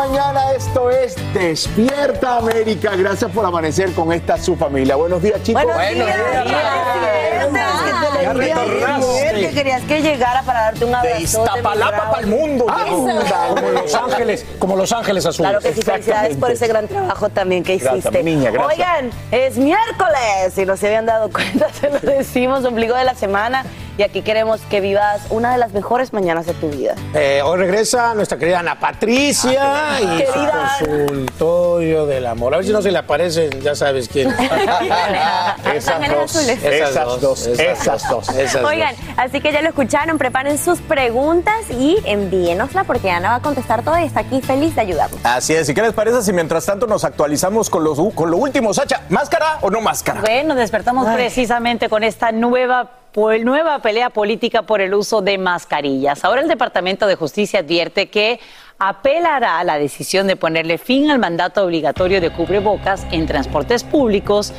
Mañana, esto es Despierta América. Gracias por amanecer con esta su familia. Buenos días, chicos. Buenos días. Ya retornaste. Querías que llegara para darte un abrazo. De Iztapalapa para el mundo. Como Los Ángeles, como Los Ángeles Azules. Claro que sí, felicidades por ese gran trabajo también que hiciste. Gracias, mi niña, gracias. Oigan, es miércoles, si no se habían dado cuenta, se lo decimos, ombligo de la semana. Y aquí queremos que vivas una de las mejores mañanas de tu vida. Eh, hoy regresa nuestra querida Ana Patricia y Querida. su consultorio del amor. A ver si no se le aparecen, ya sabes quién. Esas dos, azules. esas dos, esas dos. esas Oigan, así que ya lo escucharon, preparen sus preguntas y envíenosla porque Ana va a contestar todo y está aquí feliz de ayudarnos. Así es, ¿y qué les parece si mientras tanto nos actualizamos con, los, con lo último? Sacha, ¿máscara o no máscara? Bueno, despertamos precisamente con esta nueva, nueva pelea política por el uso de mascarillas. Ahora el Departamento de Justicia advierte que apelará a la decisión de ponerle fin al mandato obligatorio de cubrebocas en transportes públicos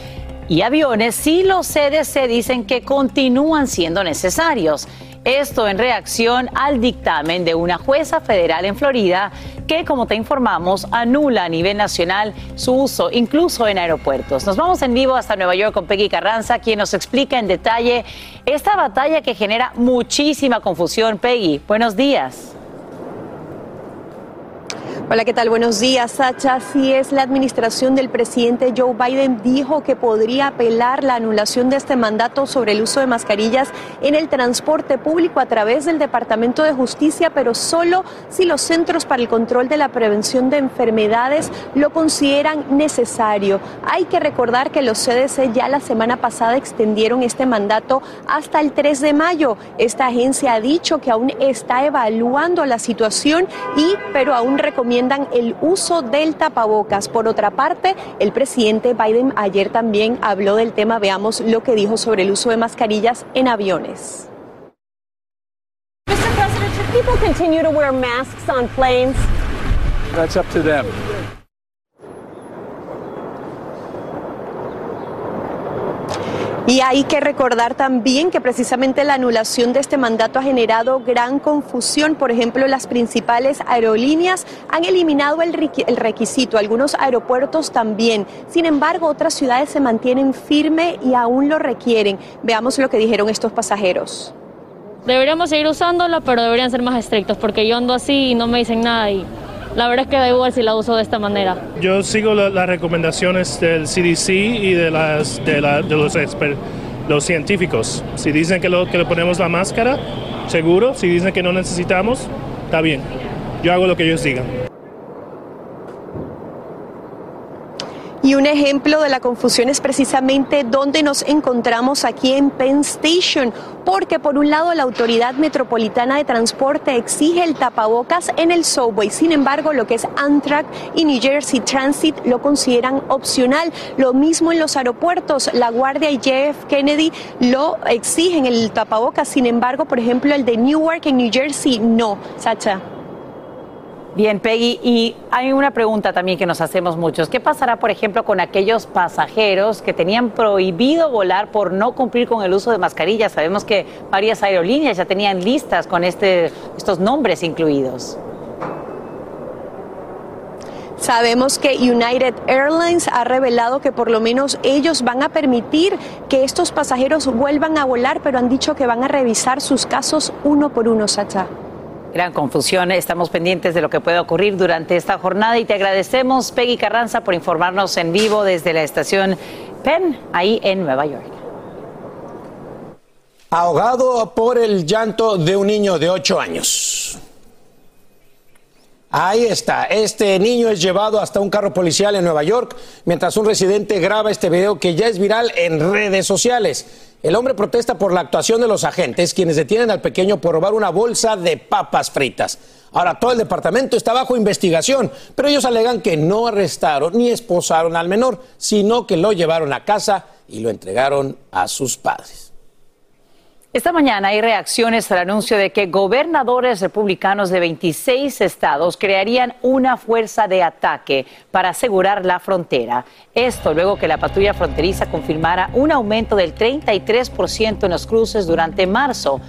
y aviones si los CDC dicen que continúan siendo necesarios. Esto en reacción al dictamen de una jueza federal en Florida que, como te informamos, anula a nivel nacional su uso, incluso en aeropuertos. Nos vamos en vivo hasta Nueva York con Peggy Carranza, quien nos explica en detalle esta batalla que genera muchísima confusión. Peggy, buenos días. Hola, ¿qué tal? Buenos días, Sacha. Así es, la administración del presidente Joe Biden dijo que podría apelar la anulación de este mandato sobre el uso de mascarillas en el transporte público a través del Departamento de Justicia, pero solo si los Centros para el Control de la Prevención de Enfermedades lo consideran necesario. Hay que recordar que los CDC ya la semana pasada extendieron este mandato hasta el 3 de mayo. Esta agencia ha dicho que aún está evaluando la situación y pero aún recomiendan el uso del tapabocas. Por otra parte, el presidente Biden ayer también habló del tema. Veamos lo que dijo sobre el uso de mascarillas en aviones. Mr. President, should people continue to wear masks on planes? That's up to them. Y hay que recordar también que precisamente la anulación de este mandato ha generado gran confusión. Por ejemplo, las principales aerolíneas han eliminado el requi- el requisito, algunos aeropuertos también. Sin embargo, otras ciudades se mantienen firme y aún lo requieren. Veamos lo que dijeron estos pasajeros. Deberíamos seguir usándola, pero deberían ser más estrictos porque yo ando así y no me dicen nada y la verdad es que da igual si la uso de esta manera. Yo sigo la- las recomendaciones del CDC y de, las, de, la- de los, exper- los científicos. Si dicen que, lo, que le ponemos la máscara, seguro. Si dicen que no necesitamos, está bien. Yo hago lo que ellos digan. Y un ejemplo de la confusión es precisamente donde nos encontramos aquí en Penn Station, porque por un lado la Autoridad Metropolitana de Transporte exige el tapabocas en el subway, sin embargo lo que es Amtrak y New Jersey Transit lo consideran opcional. Lo mismo en los aeropuertos, la Guardia y JF Kennedy lo exigen el tapabocas, sin embargo, por ejemplo, el de Newark en New Jersey no. Sacha. Bien, Peggy, y hay una pregunta también que nos hacemos muchos. ¿Qué pasará, por ejemplo, con aquellos pasajeros que tenían prohibido volar por no cumplir con el uso de mascarillas? Sabemos que varias aerolíneas ya tenían listas con este, estos nombres incluidos. Sabemos que United Airlines ha revelado que por lo menos ellos van a permitir que estos pasajeros vuelvan a volar, pero han dicho que van a revisar sus casos uno por uno, Sacha. Gran confusión. Estamos pendientes de lo que pueda ocurrir durante esta jornada y te agradecemos, Peggy Carranza, por informarnos en vivo desde la estación Penn, ahí en Nueva York. Ahogado por el llanto de un niño de 8 años. Ahí está, este niño es llevado hasta un carro policial en Nueva York mientras un residente graba este video que ya es viral en redes sociales. El hombre protesta por la actuación de los agentes, quienes detienen al pequeño por robar una bolsa de papas fritas. Ahora todo el departamento está bajo investigación, pero ellos alegan que no arrestaron ni esposaron al menor, sino que lo llevaron a casa y lo entregaron a sus padres. Esta mañana hay reacciones al anuncio de que gobernadores republicanos de 26 estados crearían una fuerza de ataque para asegurar la frontera. Esto luego que la patrulla fronteriza confirmara un aumento del 33% en los cruces durante marzo.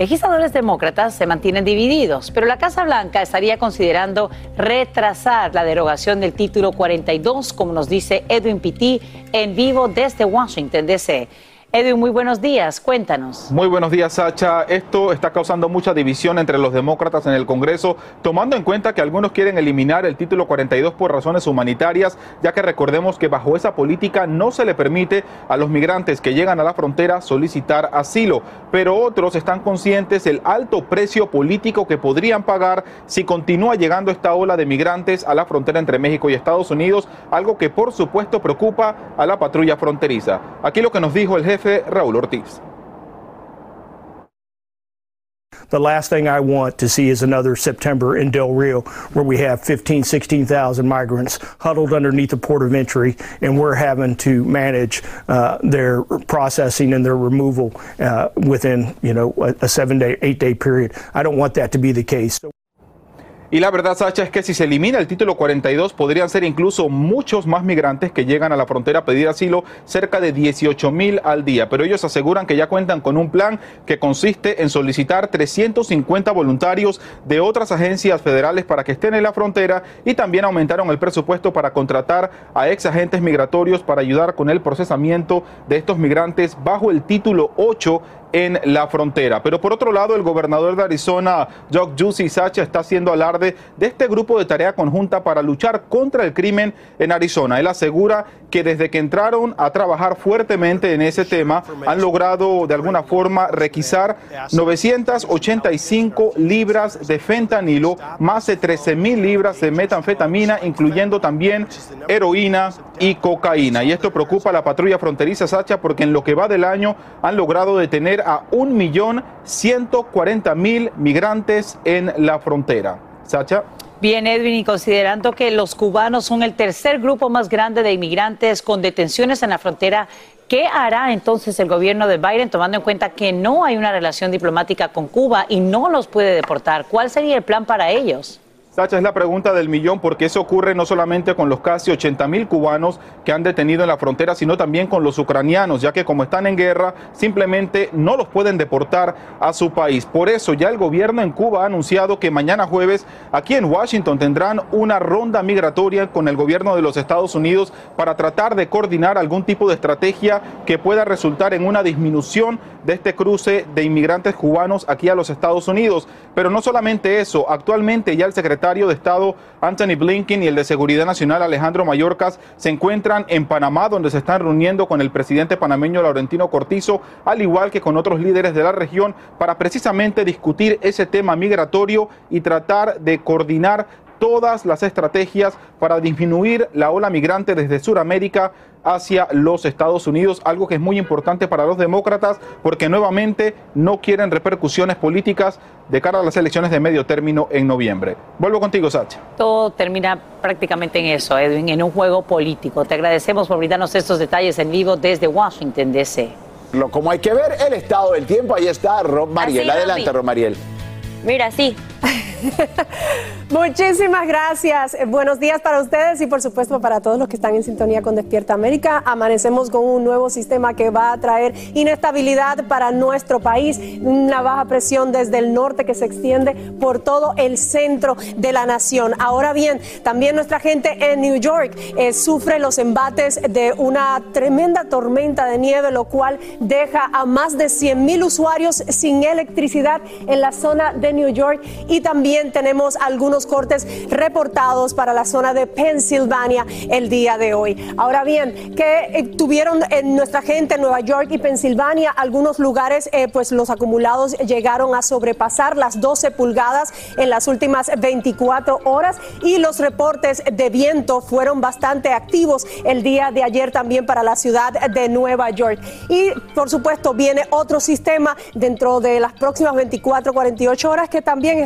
Legisladores demócratas se mantienen divididos, pero la Casa Blanca estaría considerando retrasar la derogación del título 42, como nos dice Edwin Pitti en vivo desde Washington, D.C. Edwin, muy buenos días, cuéntanos. Muy buenos días, Sacha. Esto está causando mucha división entre los demócratas en el Congreso, tomando en cuenta que algunos quieren eliminar el título 42 por razones humanitarias, ya que recordemos que bajo esa política no se le permite a los migrantes que llegan a la frontera solicitar asilo, pero otros están conscientes del alto precio político que podrían pagar si continúa llegando esta ola de migrantes a la frontera entre México y Estados Unidos, algo que por supuesto preocupa a la patrulla fronteriza. Aquí lo que nos dijo el jefe Raúl Ortiz. The last thing I want to see is another September in Del Rio where we have 15, 16,000 migrants huddled underneath the port of entry and we're having to manage uh, their processing and their removal uh, within, you know, a, a seven day, eight day period. I don't want that to be the case. Y la verdad, Sacha, es que si se elimina el título 42, podrían ser incluso muchos más migrantes que llegan a la frontera a pedir asilo, cerca de 18 mil al día. Pero ellos aseguran que ya cuentan con un plan que consiste en solicitar 350 voluntarios de otras agencias federales para que estén en la frontera y también aumentaron el presupuesto para contratar a ex agentes migratorios para ayudar con el procesamiento de estos migrantes bajo el título 8 en la frontera. Pero por otro lado, el gobernador de Arizona, Doug Juicy Sacha, está haciendo alarde de este grupo de tarea conjunta para luchar contra el crimen en Arizona. Él asegura que desde que entraron a trabajar fuertemente en ese tema, han logrado de alguna forma requisar 985 libras de fentanilo, más de 13 mil libras de metanfetamina, incluyendo también heroína y cocaína. Y esto preocupa a la patrulla fronteriza Sacha porque en lo que va del año han logrado detener a 1.140.000 migrantes en la frontera. Sacha. Bien, Edwin, y considerando que los cubanos son el tercer grupo más grande de inmigrantes con detenciones en la frontera, ¿qué hará entonces el gobierno de Biden tomando en cuenta que no hay una relación diplomática con Cuba y no los puede deportar? ¿Cuál sería el plan para ellos? Sacha, es la pregunta del millón porque eso ocurre no solamente con los casi 80 mil cubanos que han detenido en la frontera, sino también con los ucranianos, ya que como están en guerra, simplemente no los pueden deportar a su país. Por eso ya el gobierno en Cuba ha anunciado que mañana jueves aquí en Washington tendrán una ronda migratoria con el gobierno de los Estados Unidos para tratar de coordinar algún tipo de estrategia que pueda resultar en una disminución de este cruce de inmigrantes cubanos aquí a los Estados Unidos. Pero no solamente eso, actualmente ya el secretario de Estado Anthony Blinken y el de Seguridad Nacional Alejandro Mayorkas se encuentran en Panamá, donde se están reuniendo con el presidente panameño Laurentino Cortizo, al igual que con otros líderes de la región, para precisamente discutir ese tema migratorio y tratar de coordinar todas las estrategias para disminuir la ola migrante desde Sudamérica hacia los Estados Unidos, algo que es muy importante para los demócratas porque nuevamente no quieren repercusiones políticas de cara a las elecciones de medio término en noviembre. Vuelvo contigo, Sacha. Todo termina prácticamente en eso, Edwin, en un juego político. Te agradecemos por brindarnos estos detalles en vivo desde Washington, D.C. Como hay que ver el estado del tiempo, ahí está Rob Mariel. Así, Adelante, Romy. Rob Mariel. Mira, sí. Muchísimas gracias. Eh, Buenos días para ustedes y por supuesto para todos los que están en sintonía con Despierta América. Amanecemos con un nuevo sistema que va a traer inestabilidad para nuestro país, una baja presión desde el norte que se extiende por todo el centro de la nación. Ahora bien, también nuestra gente en New York eh, sufre los embates de una tremenda tormenta de nieve, lo cual deja a más de 100 mil usuarios sin electricidad en la zona de New York y también tenemos algunos cortes reportados para la zona de Pensilvania el día de hoy. Ahora bien, que eh, tuvieron en nuestra gente en Nueva York y Pensilvania algunos lugares, eh, pues los acumulados llegaron a sobrepasar las 12 pulgadas en las últimas 24 horas y los reportes de viento fueron bastante activos el día de ayer también para la ciudad de Nueva York. Y por supuesto viene otro sistema dentro de las próximas 24, 48 horas que también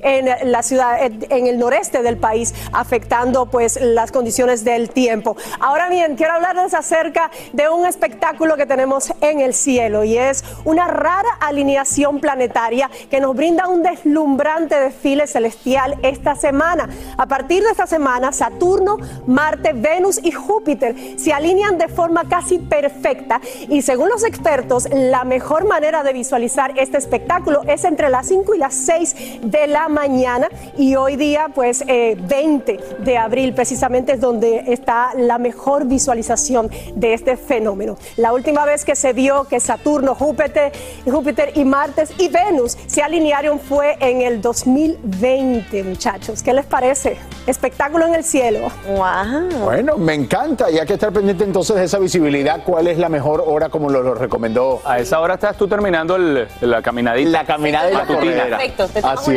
en la ciudad, en el noreste del país, afectando pues las condiciones del tiempo. Ahora bien, quiero hablarles acerca de un espectáculo que tenemos en el cielo y es una rara alineación planetaria que nos brinda un deslumbrante desfile celestial esta semana. A partir de esta semana, Saturno, Marte, Venus y Júpiter se alinean de forma casi perfecta y según los expertos, la mejor manera de visualizar este espectáculo es entre las 5 y las 6 de la mañana y hoy día pues eh, 20 de abril precisamente es donde está la mejor visualización de este fenómeno. La última vez que se vio que Saturno, Júpiter, Júpiter y Martes y Venus se alinearon fue en el 2020 muchachos. ¿Qué les parece? Espectáculo en el cielo. Wow. Bueno, me encanta. Y hay que estar pendiente entonces de esa visibilidad. ¿Cuál es la mejor hora como lo, lo recomendó? A esa hora estás tú terminando el- la caminadita. La caminada y la. Perfecto, te Así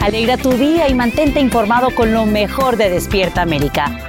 Alegra tu día y mantente informado con lo mejor de Despierta América.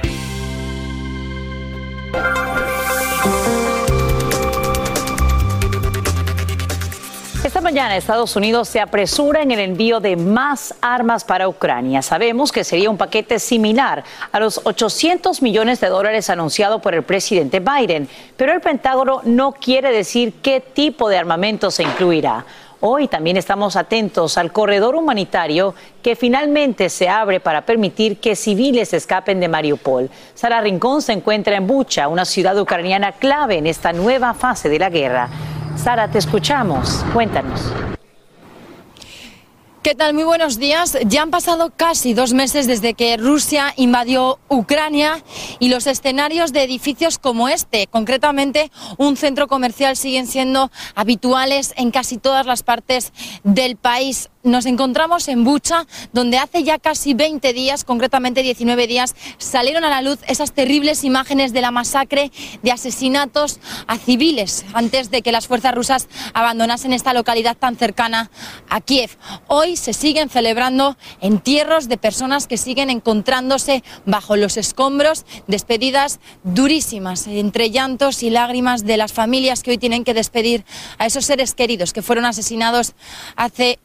Esta mañana Estados Unidos se apresura en el envío de más armas para Ucrania. Sabemos que sería un paquete similar a los 800 millones de dólares anunciado por el presidente Biden, pero el Pentágono no quiere decir qué tipo de armamento se incluirá. Hoy también estamos atentos al corredor humanitario que finalmente se abre para permitir que civiles escapen de Mariupol. Sara Rincón se encuentra en Bucha, una ciudad ucraniana clave en esta nueva fase de la guerra. Sara, te escuchamos. Cuéntanos. ¿Qué tal? Muy buenos días. Ya han pasado casi dos meses desde que Rusia invadió Ucrania y los escenarios de edificios como este, concretamente un centro comercial, siguen siendo habituales en casi todas las partes del país. Nos encontramos en Bucha, donde hace ya casi 20 días, concretamente 19 días, salieron a la luz esas terribles imágenes de la masacre de asesinatos a civiles antes de que las fuerzas rusas abandonasen esta localidad tan cercana a Kiev. Hoy se siguen celebrando entierros de personas que siguen encontrándose bajo los escombros, despedidas durísimas, entre llantos y lágrimas de las familias que hoy tienen que despedir a esos seres queridos que fueron asesinados hace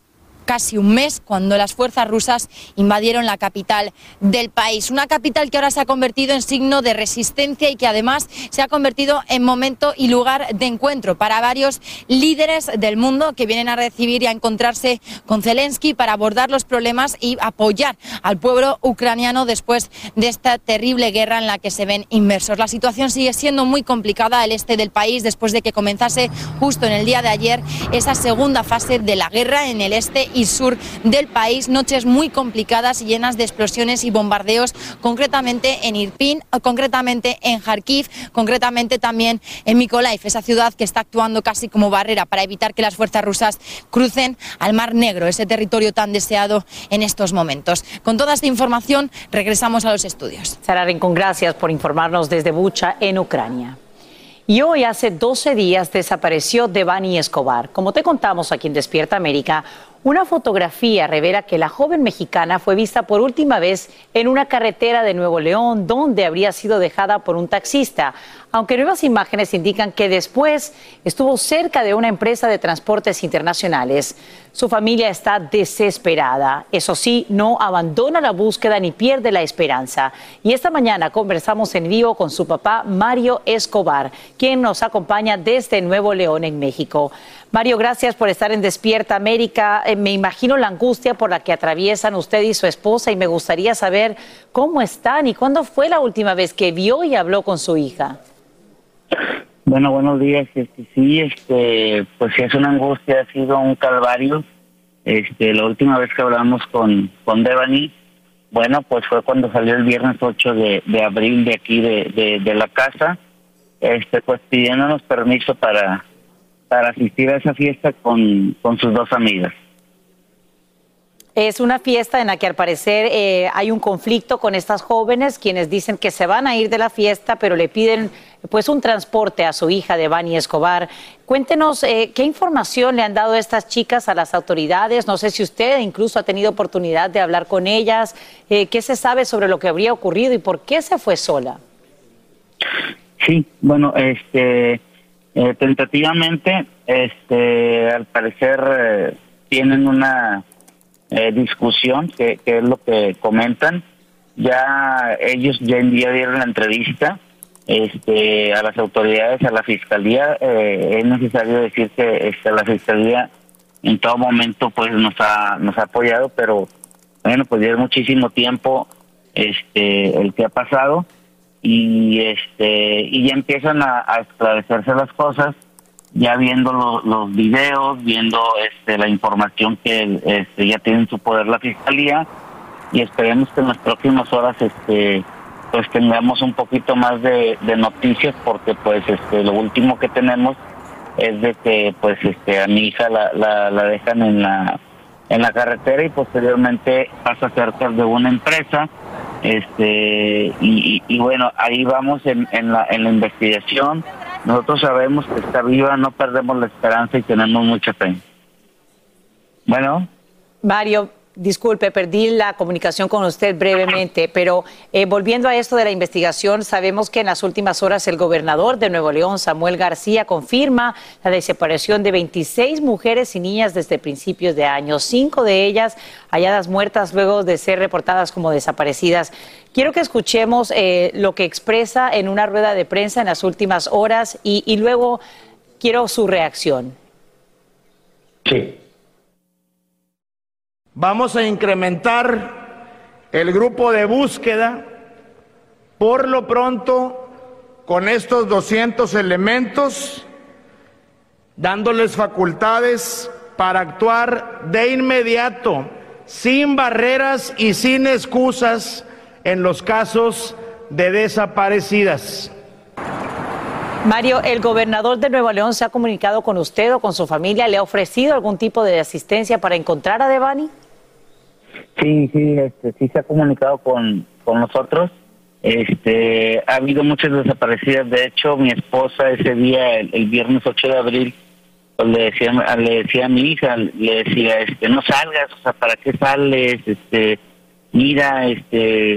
casi un mes cuando las fuerzas rusas invadieron la capital del país. Una capital que ahora se ha convertido en signo de resistencia y que además se ha convertido en momento y lugar de encuentro para varios líderes del mundo que vienen a recibir y a encontrarse con Zelensky para abordar los problemas y apoyar al pueblo ucraniano después de esta terrible guerra en la que se ven inmersos. La situación sigue siendo muy complicada al este del país después de que comenzase justo en el día de ayer esa segunda fase de la guerra en el este y sur del país. Noches muy complicadas y llenas de explosiones y bombardeos, concretamente en Irpin, concretamente en Kharkiv, concretamente también en Mykolaiv, esa ciudad que está actuando casi como barrera para evitar que las fuerzas rusas crucen al Mar Negro, ese territorio tan deseado en estos momentos. Con toda esta información regresamos a los estudios. Sara Rincón, gracias por informarnos desde Bucha, en Ucrania. Y hoy hace 12 días desapareció Devani Escobar. Como te contamos aquí en Despierta América, una fotografía revela que la joven mexicana fue vista por última vez en una carretera de Nuevo León, donde habría sido dejada por un taxista, aunque nuevas imágenes indican que después estuvo cerca de una empresa de transportes internacionales. Su familia está desesperada. Eso sí, no abandona la búsqueda ni pierde la esperanza. Y esta mañana conversamos en vivo con su papá, Mario Escobar, quien nos acompaña desde Nuevo León, en México. Mario, gracias por estar en Despierta América. Eh, me imagino la angustia por la que atraviesan usted y su esposa y me gustaría saber cómo están y cuándo fue la última vez que vio y habló con su hija. Bueno, buenos días. Este, sí, este, pues sí es una angustia, ha sido un calvario. Este, la última vez que hablamos con, con Devani, bueno, pues fue cuando salió el viernes 8 de, de abril de aquí de, de la casa, este, pues pidiéndonos permiso para para asistir a esa fiesta con, con sus dos amigas. Es una fiesta en la que al parecer eh, hay un conflicto con estas jóvenes, quienes dicen que se van a ir de la fiesta, pero le piden pues un transporte a su hija de Bani Escobar. Cuéntenos eh, qué información le han dado estas chicas a las autoridades. No sé si usted incluso ha tenido oportunidad de hablar con ellas. Eh, ¿Qué se sabe sobre lo que habría ocurrido y por qué se fue sola? Sí, bueno, este eh, tentativamente, este, al parecer eh, tienen una eh, discusión, que, es lo que comentan. Ya ellos ya día dieron la entrevista este, a las autoridades, a la fiscalía. es necesario decir que este, la fiscalía en todo momento pues nos ha nos ha apoyado, pero bueno, pues ya es muchísimo tiempo este el que ha pasado y este y ya empiezan a, esclarecerse las cosas ya viendo los videos viendo este la información que este, ya tiene en su poder la fiscalía y esperemos que en las próximas horas este pues tengamos un poquito más de, noticias porque pues este lo último que tenemos es de que pues este a mi hija la, la, la dejan en la en la carretera y posteriormente pasa cerca de una empresa este y, bueno ahí vamos en, en, la, en la investigación. Nosotros sabemos que está viva no perdemos la esperanza y tenemos mucha fe. Bueno. Mario Disculpe, perdí la comunicación con usted brevemente, pero eh, volviendo a esto de la investigación, sabemos que en las últimas horas el gobernador de Nuevo León, Samuel García, confirma la desaparición de 26 mujeres y niñas desde principios de año, cinco de ellas halladas muertas luego de ser reportadas como desaparecidas. Quiero que escuchemos eh, lo que expresa en una rueda de prensa en las últimas horas y, y luego quiero su reacción. Sí. Vamos a incrementar el grupo de búsqueda por lo pronto con estos 200 elementos, dándoles facultades para actuar de inmediato, sin barreras y sin excusas en los casos de desaparecidas. Mario, ¿el gobernador de Nueva León se ha comunicado con usted o con su familia? ¿Le ha ofrecido algún tipo de asistencia para encontrar a Devani? Sí, sí, este, sí se ha comunicado con, con nosotros. Este, ha habido muchas desaparecidas. De hecho, mi esposa ese día, el, viernes 8 de abril, pues, le decía, le decía a mi hija, le decía, este, no salgas, o sea, ¿para qué sales? Este, mira, este,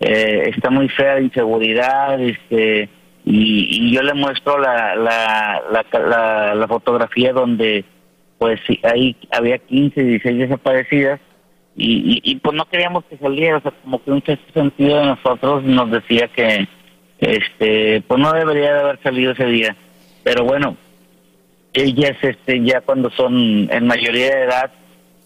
eh, está muy fea de inseguridad, este, y, yo le muestro la, la, la, la, la fotografía donde pues ahí había 15, 16 desaparecidas y, y, y, pues no queríamos que saliera, o sea, como que un sexto sentido de nosotros nos decía que este pues no debería de haber salido ese día. Pero bueno, ellas este ya cuando son en mayoría de edad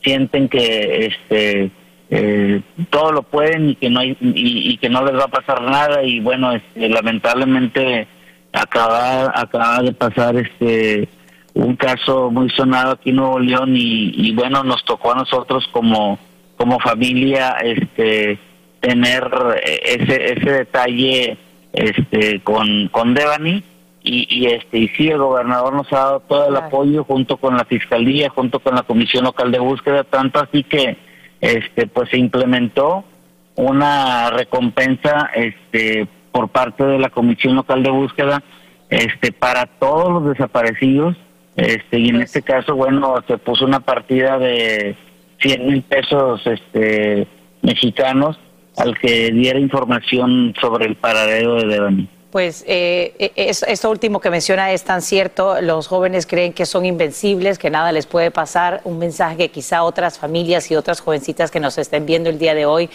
sienten que este eh, todo lo pueden y que no hay y, que no les va a pasar nada y bueno este, lamentablemente acaba acaba de pasar este un caso muy sonado aquí en Nuevo León y, y bueno nos tocó a nosotros como como familia este tener ese ese detalle este con con Devani. Y, y este y sí el gobernador nos ha dado todo el apoyo junto con la fiscalía junto con la comisión local de búsqueda tanto así que este pues se implementó una recompensa este por parte de la comisión local de búsqueda este para todos los desaparecidos. Este y en este caso bueno se puso una partida de 100 mil pesos este mexicanos al que diera información sobre el paradero de Devani. Pues eh, es, esto último que menciona es tan cierto. Los jóvenes creen que son invencibles, que nada les puede pasar. Un mensaje que quizá otras familias y otras jovencitas que nos estén viendo el día de hoy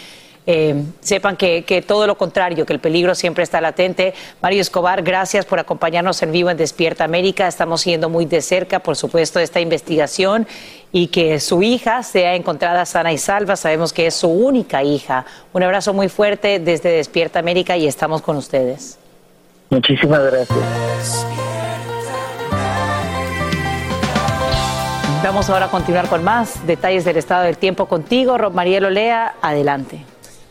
eh, sepan que, que, todo lo contrario, que el peligro siempre está latente. Mario Escobar, gracias por acompañarnos en vivo en Despierta América. Estamos siguiendo muy de cerca, por supuesto, esta investigación y que su hija sea encontrada sana y salva. Sabemos que es su única hija. Un abrazo muy fuerte desde Despierta América y estamos con ustedes. Muchísimas gracias. Vamos ahora a continuar con más detalles del estado del tiempo contigo. Marielo Lea, adelante.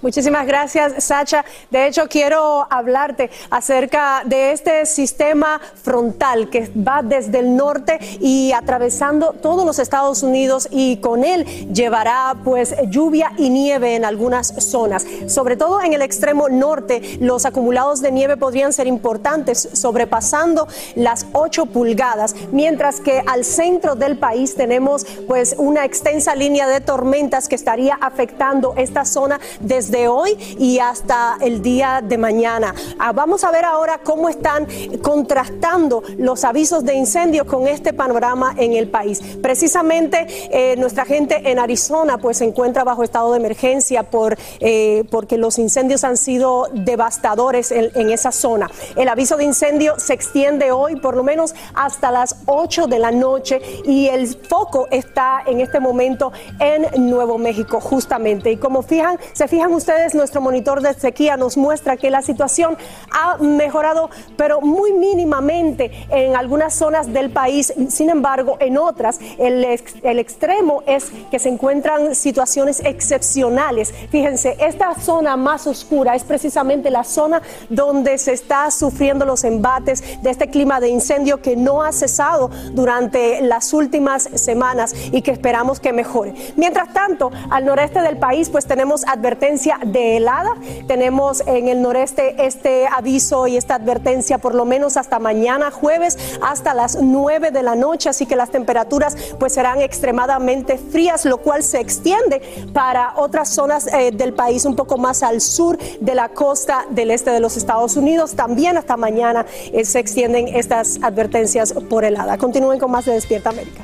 Muchísimas gracias, Sacha. De hecho, quiero hablarte acerca de este sistema frontal que va desde el norte y atravesando todos los Estados Unidos y con él llevará pues lluvia y nieve en algunas zonas. Sobre todo en el extremo norte, los acumulados de nieve podrían ser importantes, sobrepasando las 8 pulgadas, mientras que al centro del país tenemos pues una extensa línea de tormentas que estaría afectando esta zona desde de hoy y hasta el día de mañana. Ah, vamos a ver ahora cómo están contrastando los avisos de incendios con este panorama en el país. Precisamente eh, nuestra gente en Arizona pues se encuentra bajo estado de emergencia por, eh, porque los incendios han sido devastadores en, en esa zona. El aviso de incendio se extiende hoy por lo menos hasta las 8 de la noche y el foco está en este momento en Nuevo México justamente. Y como fijan, se fijan ustedes, nuestro monitor de sequía nos muestra que la situación ha mejorado, pero muy mínimamente en algunas zonas del país. Sin embargo, en otras, el, el extremo es que se encuentran situaciones excepcionales. Fíjense, esta zona más oscura es precisamente la zona donde se está sufriendo los embates de este clima de incendio que no ha cesado durante las últimas semanas y que esperamos que mejore. Mientras tanto, al noreste del país, pues tenemos advertencia de helada. Tenemos en el noreste este aviso y esta advertencia por lo menos hasta mañana jueves hasta las 9 de la noche, así que las temperaturas pues serán extremadamente frías, lo cual se extiende para otras zonas eh, del país un poco más al sur de la costa del este de los Estados Unidos. También hasta mañana eh, se extienden estas advertencias por helada. Continúen con más de Despierta América.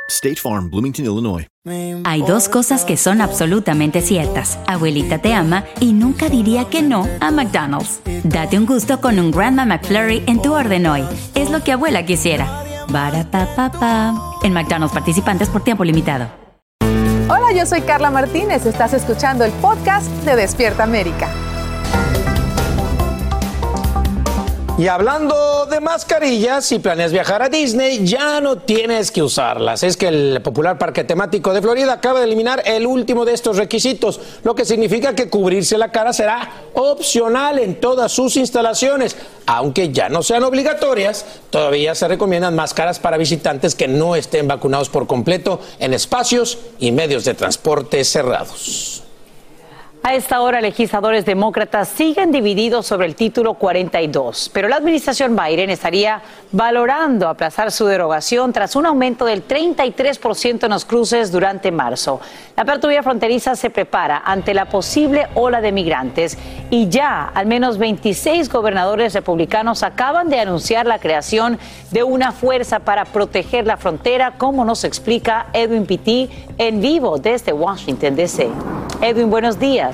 State Farm, Bloomington, Illinois. Hay dos cosas que son absolutamente ciertas. Abuelita te ama y nunca diría que no a McDonald's. Date un gusto con un Grandma McFlurry en tu orden hoy. Es lo que abuela quisiera. Para pa pa pa. En McDonald's participantes por tiempo limitado. Hola, yo soy Carla Martínez. Estás escuchando el podcast de Despierta América. Y hablando de mascarillas, si planeas viajar a Disney, ya no tienes que usarlas. Es que el popular parque temático de Florida acaba de eliminar el último de estos requisitos, lo que significa que cubrirse la cara será opcional en todas sus instalaciones. Aunque ya no sean obligatorias, todavía se recomiendan máscaras para visitantes que no estén vacunados por completo en espacios y medios de transporte cerrados. A esta hora, legisladores demócratas siguen divididos sobre el título 42, pero la administración Biden estaría valorando aplazar su derogación tras un aumento del 33% en los cruces durante marzo. La apertura fronteriza se prepara ante la posible ola de migrantes y ya al menos 26 gobernadores republicanos acaban de anunciar la creación de una fuerza para proteger la frontera, como nos explica Edwin Pitti en vivo desde Washington, D.C. Edwin, buenos días.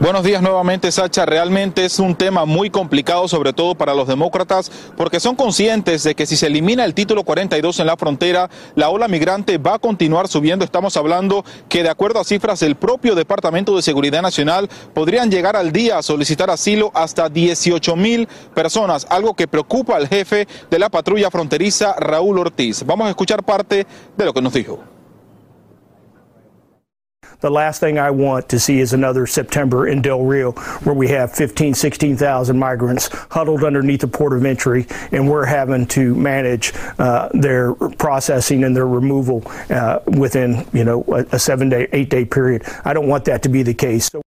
Buenos días nuevamente, Sacha. Realmente es un tema muy complicado, sobre todo para los demócratas, porque son conscientes de que si se elimina el título 42 en la frontera, la ola migrante va a continuar subiendo. Estamos hablando que, de acuerdo a cifras del propio Departamento de Seguridad Nacional, podrían llegar al día a solicitar asilo hasta 18 mil personas, algo que preocupa al jefe de la patrulla fronteriza, Raúl Ortiz. Vamos a escuchar parte de lo que nos dijo. The last thing I want to see is another September in Del Rio where we have 15, 16,000 migrants huddled underneath the port of entry and we're having to manage uh, their processing and their removal uh, within, you know, a, a seven day, eight day period. I don't want that to be the case. So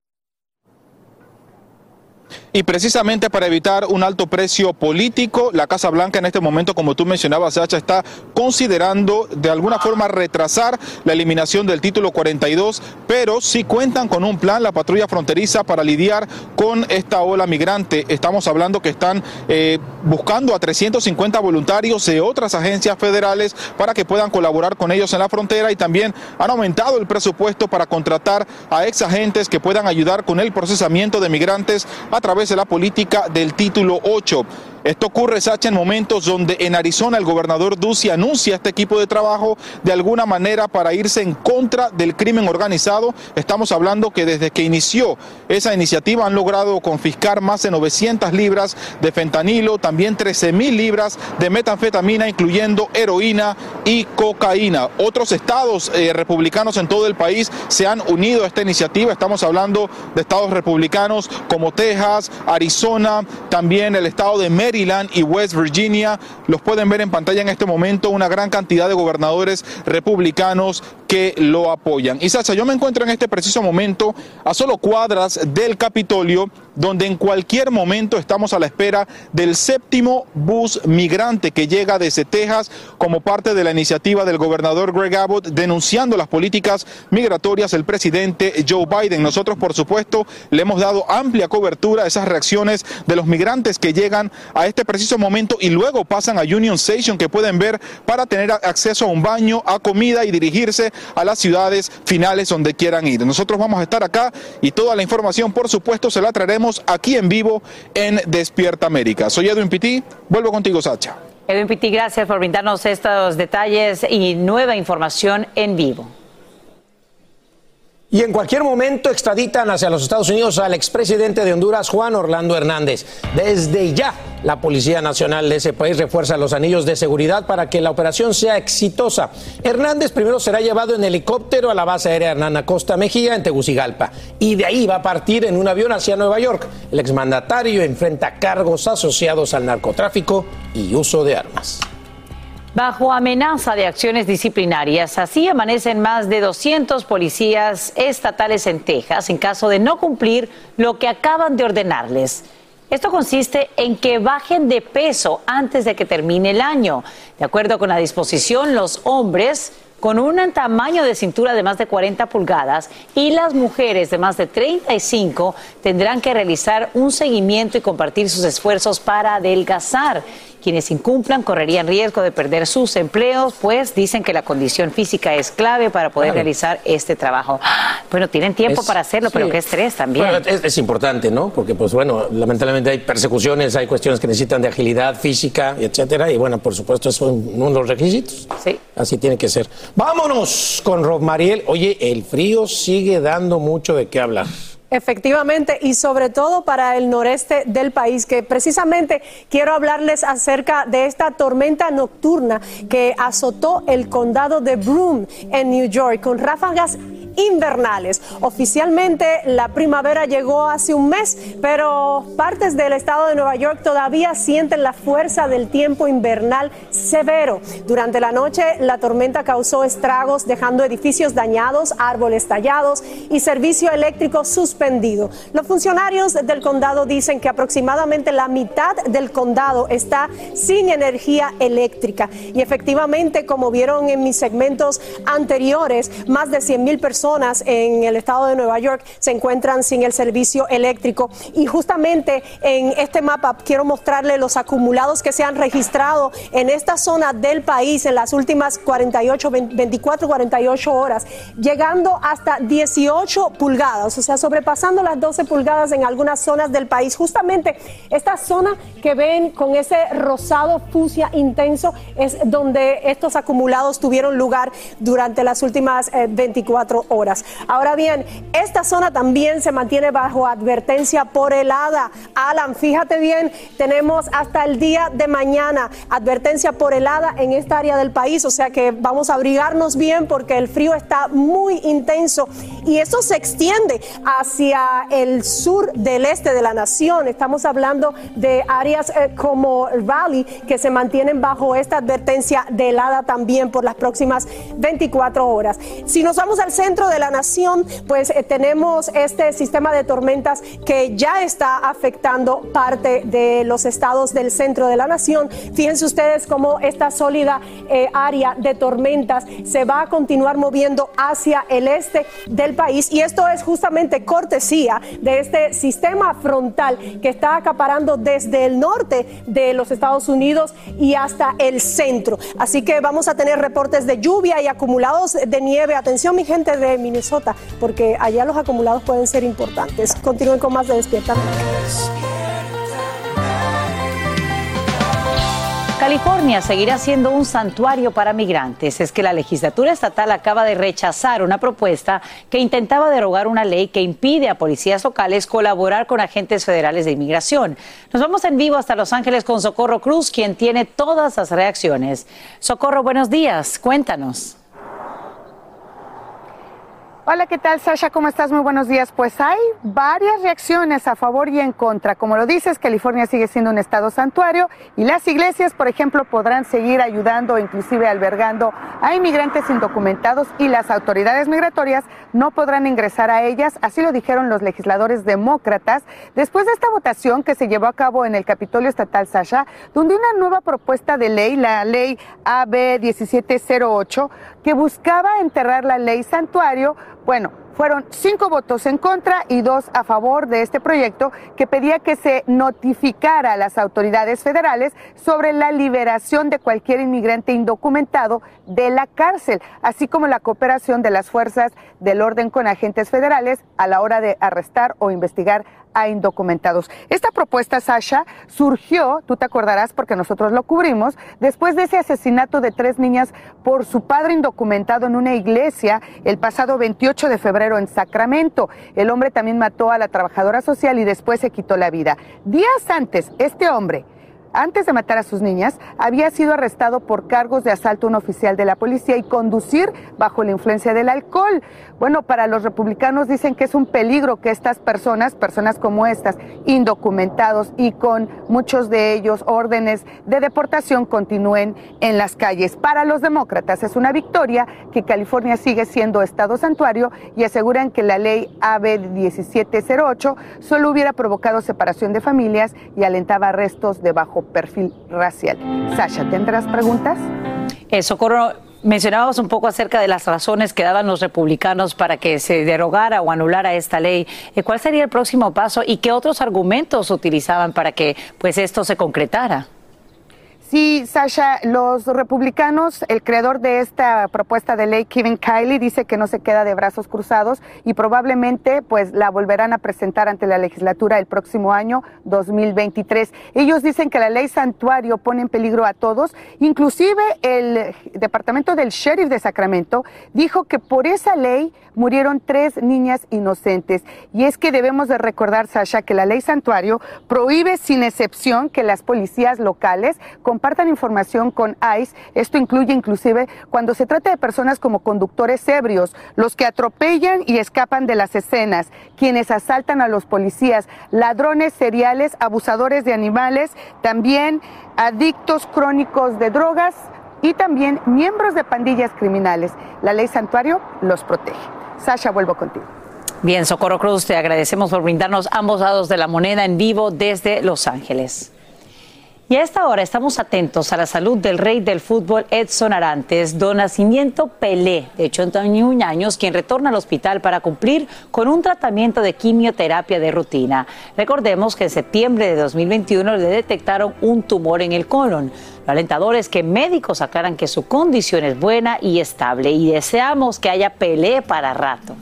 Y precisamente para evitar un alto precio político, la Casa Blanca en este momento, como tú mencionabas, Sacha, está considerando de alguna forma retrasar la eliminación del título 42, pero sí cuentan con un plan, la patrulla fronteriza, para lidiar con esta ola migrante. Estamos hablando que están eh, buscando a 350 voluntarios de otras agencias federales para que puedan colaborar con ellos en la frontera y también han aumentado el presupuesto para contratar a ex agentes que puedan ayudar con el procesamiento de migrantes a través de la política del título 8. Esto ocurre, Sacha, en momentos donde en Arizona el gobernador Ducey anuncia este equipo de trabajo de alguna manera para irse en contra del crimen organizado. Estamos hablando que desde que inició esa iniciativa han logrado confiscar más de 900 libras de fentanilo, también 13 mil libras de metanfetamina, incluyendo heroína y cocaína. Otros estados eh, republicanos en todo el país se han unido a esta iniciativa. Estamos hablando de estados republicanos como Texas, Arizona, también el estado de Maryland Maryland y West Virginia. Los pueden ver en pantalla en este momento, una gran cantidad de gobernadores republicanos que lo apoyan. Y Sacha, yo me encuentro en este preciso momento a solo cuadras del Capitolio, donde en cualquier momento estamos a la espera del séptimo bus migrante que llega desde Texas como parte de la iniciativa del gobernador Greg Abbott denunciando las políticas migratorias del presidente Joe Biden. Nosotros, por supuesto, le hemos dado amplia cobertura a esas reacciones de los migrantes que llegan a este preciso momento y luego pasan a Union Station que pueden ver para tener acceso a un baño, a comida y dirigirse a las ciudades finales donde quieran ir. Nosotros vamos a estar acá y toda la información, por supuesto, se la traeremos aquí en vivo en Despierta América. Soy Edwin Pitti, vuelvo contigo, Sacha. Edwin Pitti, gracias por brindarnos estos detalles y nueva información en vivo. Y en cualquier momento extraditan hacia los Estados Unidos al expresidente de Honduras, Juan Orlando Hernández. Desde ya, la Policía Nacional de ese país refuerza los anillos de seguridad para que la operación sea exitosa. Hernández primero será llevado en helicóptero a la base aérea Hernán Acosta Mejía en Tegucigalpa y de ahí va a partir en un avión hacia Nueva York. El exmandatario enfrenta cargos asociados al narcotráfico y uso de armas. Bajo amenaza de acciones disciplinarias, así amanecen más de 200 policías estatales en Texas en caso de no cumplir lo que acaban de ordenarles. Esto consiste en que bajen de peso antes de que termine el año. De acuerdo con la disposición, los hombres con un tamaño de cintura de más de 40 pulgadas y las mujeres de más de 35 tendrán que realizar un seguimiento y compartir sus esfuerzos para adelgazar. Quienes incumplan correrían riesgo de perder sus empleos, pues dicen que la condición física es clave para poder Claro. realizar este trabajo. Bueno, tienen tiempo Es- para hacerlo, pero sí. qué estrés también. Bueno, es, es importante, ¿no? Porque, pues bueno, lamentablemente hay persecuciones, hay cuestiones que necesitan de agilidad física, etcétera. Y bueno, por supuesto, eso es uno de los requisitos. Sí. Así tiene que ser. Vámonos con Rob Mariel. Oye, el frío sigue dando mucho de qué hablar. Efectivamente, y sobre todo para el noreste del país, que precisamente quiero hablarles acerca de esta tormenta nocturna que azotó el condado de Broome en New York con ráfagas invernales. Oficialmente la primavera llegó hace un mes, pero partes del estado de Nueva York todavía sienten la fuerza del tiempo invernal severo. Durante la noche la tormenta causó estragos dejando edificios dañados, árboles tallados y servicio eléctrico suspendido. Los funcionarios del condado dicen que aproximadamente la mitad del condado está sin energía eléctrica. Y efectivamente como vieron en mis segmentos anteriores, más de 100 mil personas en el estado de Nueva York se encuentran sin el servicio eléctrico. Y justamente en este mapa quiero mostrarle los acumulados que se han registrado en esta zona del país en las últimas 48, 24, 48 horas, llegando hasta 18 pulgadas, o sea, sobrepasando las 12 pulgadas en algunas zonas del país. Justamente esta zona que ven con ese rosado fucsia intenso es donde estos acumulados tuvieron lugar durante las últimas eh, 24 horas. Ahora bien, esta zona también se mantiene bajo advertencia por helada. Alan, fíjate bien, tenemos hasta el día de mañana advertencia por helada en esta área del país, o sea que vamos a abrigarnos bien porque el frío está muy intenso y eso se extiende hacia el sur del este de la nación. Estamos hablando de áreas eh, como Valley que se mantienen bajo esta advertencia de helada también por las próximas 24 horas. Si nos vamos al centro de la nación, pues eh, tenemos este sistema de tormentas que ya está afectando parte de los estados del centro de la nación. Fíjense ustedes cómo esta sólida eh, área de tormentas se va a continuar moviendo hacia el este del país y esto es justamente de este sistema frontal que está acaparando desde el norte de los Estados Unidos y hasta el centro. Así que vamos a tener reportes de lluvia y acumulados de nieve. Atención mi gente de Minnesota, porque allá los acumulados pueden ser importantes. Continúen con más de Despierta. California seguirá siendo un santuario para migrantes. Es que la legislatura estatal acaba de rechazar una propuesta que intentaba derogar una ley que impide a policías locales colaborar con agentes federales de inmigración. Nos vamos en vivo hasta Los Ángeles con Socorro Cruz, quien tiene todas las reacciones. Socorro, buenos días. Cuéntanos. Hola, ¿qué tal, Sasha? ¿Cómo estás? Muy buenos días. Pues hay varias reacciones a favor y en contra. Como lo dices, California sigue siendo un estado santuario y las iglesias, por ejemplo, podrán seguir ayudando, inclusive albergando a inmigrantes indocumentados y las autoridades migratorias no podrán ingresar a ellas. Así lo dijeron los legisladores demócratas después de esta votación que se llevó a cabo en el Capitolio Estatal, Sasha, donde una nueva propuesta de ley, la ley AB 1708, que buscaba enterrar la ley santuario, bueno, fueron cinco votos en contra y dos a favor de este proyecto que pedía que se notificara a las autoridades federales sobre la liberación de cualquier inmigrante indocumentado de la cárcel, así como la cooperación de las fuerzas del orden con agentes federales a la hora de arrestar o investigar a indocumentados. Esta propuesta, Sasha, surgió, tú te acordarás porque nosotros lo cubrimos, después de ese asesinato de tres niñas por su padre indocumentado en una iglesia el pasado 28 de febrero en Sacramento. El hombre también mató a la trabajadora social y después se quitó la vida. Días antes, este hombre antes de matar a sus niñas, había sido arrestado por cargos de asalto a un oficial de la policía y conducir bajo la influencia del alcohol. Bueno, para los republicanos dicen que es un peligro que estas personas, personas como estas, indocumentados y con muchos de ellos órdenes de deportación, continúen en las calles. Para los demócratas es una victoria que California sigue siendo estado santuario y aseguran que la ley AB 1708 solo hubiera provocado separación de familias y alentaba arrestos de bajo perfil racial. Sasha, ¿tendrás preguntas? Eh, Socorro, mencionábamos un poco acerca de las razones que daban los republicanos para que se derogara o anulara esta ley. Eh, ¿Cuál sería el próximo paso y qué otros argumentos utilizaban para que pues esto se concretara? Sí, Sasha, los republicanos, el creador de esta propuesta de ley, Kevin Kiley, dice que no se queda de brazos cruzados y probablemente pues la volverán a presentar ante la legislatura el próximo año 2023. Ellos dicen que la ley santuario pone en peligro a todos, inclusive el departamento del sheriff de Sacramento dijo que por esa ley murieron tres niñas inocentes. Y es que debemos de recordar, Sasha, que la ley santuario prohíbe sin excepción que las policías locales compartan información con ICE. Esto incluye inclusive cuando se trata de personas como conductores ebrios, los que atropellan y escapan de las escenas, quienes asaltan a los policías, ladrones seriales, abusadores de animales, también adictos crónicos de drogas y también miembros de pandillas criminales. La ley santuario los protege. Sasha, vuelvo contigo. Bien, Socorro Cruz, te agradecemos por brindarnos ambos lados de la moneda en vivo desde Los Ángeles. Y a esta hora estamos atentos a la salud del rey del fútbol Edson Arantes, don Nacimiento Pelé, de 81 años, quien retorna al hospital para cumplir con un tratamiento de quimioterapia de rutina. Recordemos que en septiembre de 2021 le detectaron un tumor en el colon. Lo alentador es que médicos aclaran que su condición es buena y estable y deseamos que haya Pelé para rato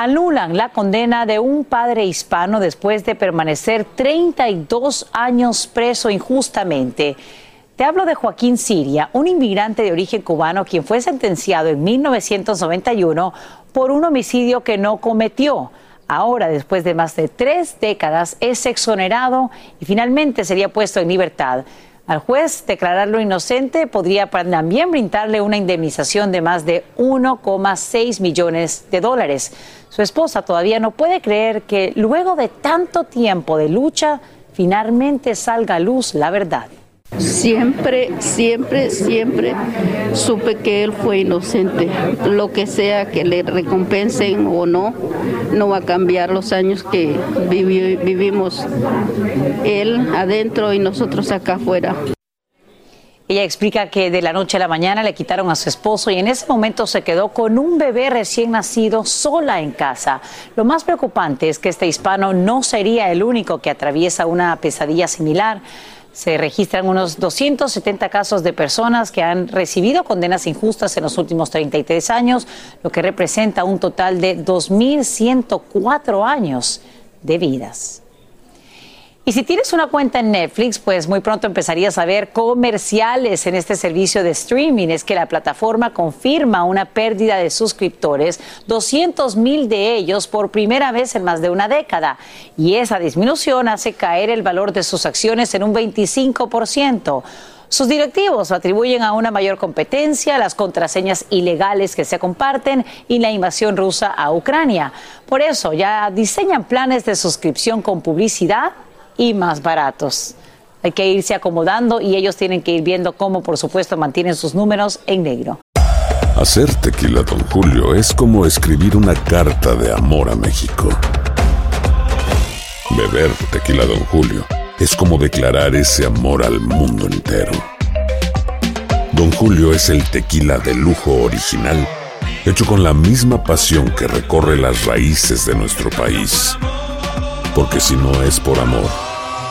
anulan la condena de un padre hispano después de permanecer 32 años preso injustamente. Te hablo de Joaquín Siria, un inmigrante de origen cubano quien fue sentenciado en 1991 por un homicidio que no cometió. Ahora, después de más de tres décadas, es exonerado y finalmente sería puesto en libertad. Al juez declararlo inocente podría también brindarle una indemnización de más de 1,6 millones de dólares. Su esposa todavía no puede creer que luego de tanto tiempo de lucha, finalmente salga a luz la verdad. Siempre, siempre, siempre supe que él fue inocente. Lo que sea que le recompensen o no, no va a cambiar los años que vivimos él adentro y nosotros acá afuera. Ella explica que de la noche a la mañana le quitaron a su esposo y en ese momento se quedó con un bebé recién nacido sola en casa. Lo más preocupante es que este hispano no sería el único que atraviesa una pesadilla similar. Se registran unos 270 casos de personas que han recibido condenas injustas en los últimos 33 años, lo que representa un total de 2.104 años de vidas. Y si tienes una cuenta en Netflix, pues muy pronto empezarías a ver comerciales en este servicio de streaming. Es que la plataforma confirma una pérdida de suscriptores, 200 mil de ellos por primera vez en más de una década. Y esa disminución hace caer el valor de sus acciones en un 25%. Sus directivos atribuyen a una mayor competencia, las contraseñas ilegales que se comparten y la invasión rusa a Ucrania. Por eso ya diseñan planes de suscripción con publicidad y más baratos. Hay que irse acomodando y ellos tienen que ir viendo cómo, por supuesto, mantienen sus números en negro. Hacer tequila, don Julio, es como escribir una carta de amor a México. Beber tequila, don Julio, es como declarar ese amor al mundo entero. Don Julio es el tequila de lujo original, hecho con la misma pasión que recorre las raíces de nuestro país. Porque si no es por amor,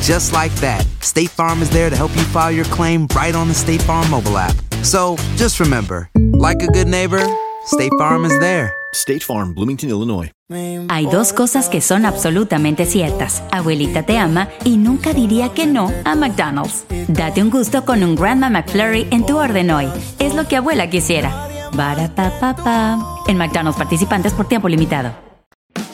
And just like that, State Farm is there to help you file your claim right on the State Farm mobile app. So just remember, like a good neighbor, State Farm is there. State Farm, Bloomington, Illinois. Hay dos cosas que son absolutamente ciertas. Abuelita te ama y nunca diría que no a McDonald's. Date un gusto con un Grandma McFlurry en tu orden hoy. Es lo que abuela quisiera. Barapapapa. En McDonald's participantes por tiempo limitado.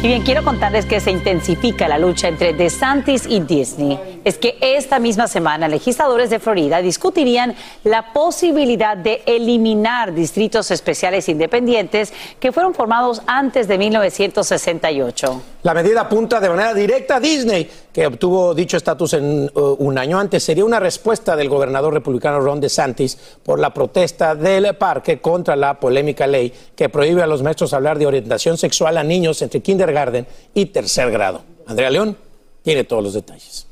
Y bien, quiero contarles que se intensifica la lucha entre DeSantis y Disney. Es que esta misma semana legisladores de Florida discutirían la posibilidad de eliminar distritos especiales independientes que fueron formados antes de 1968. La medida apunta de manera directa a Disney, que obtuvo dicho estatus en uh, un año antes. Sería una respuesta del gobernador republicano Ron DeSantis por la protesta del parque contra la polémica ley que prohíbe a los maestros hablar de orientación sexual a niños entre kindergarten y tercer grado. Andrea León tiene todos los detalles.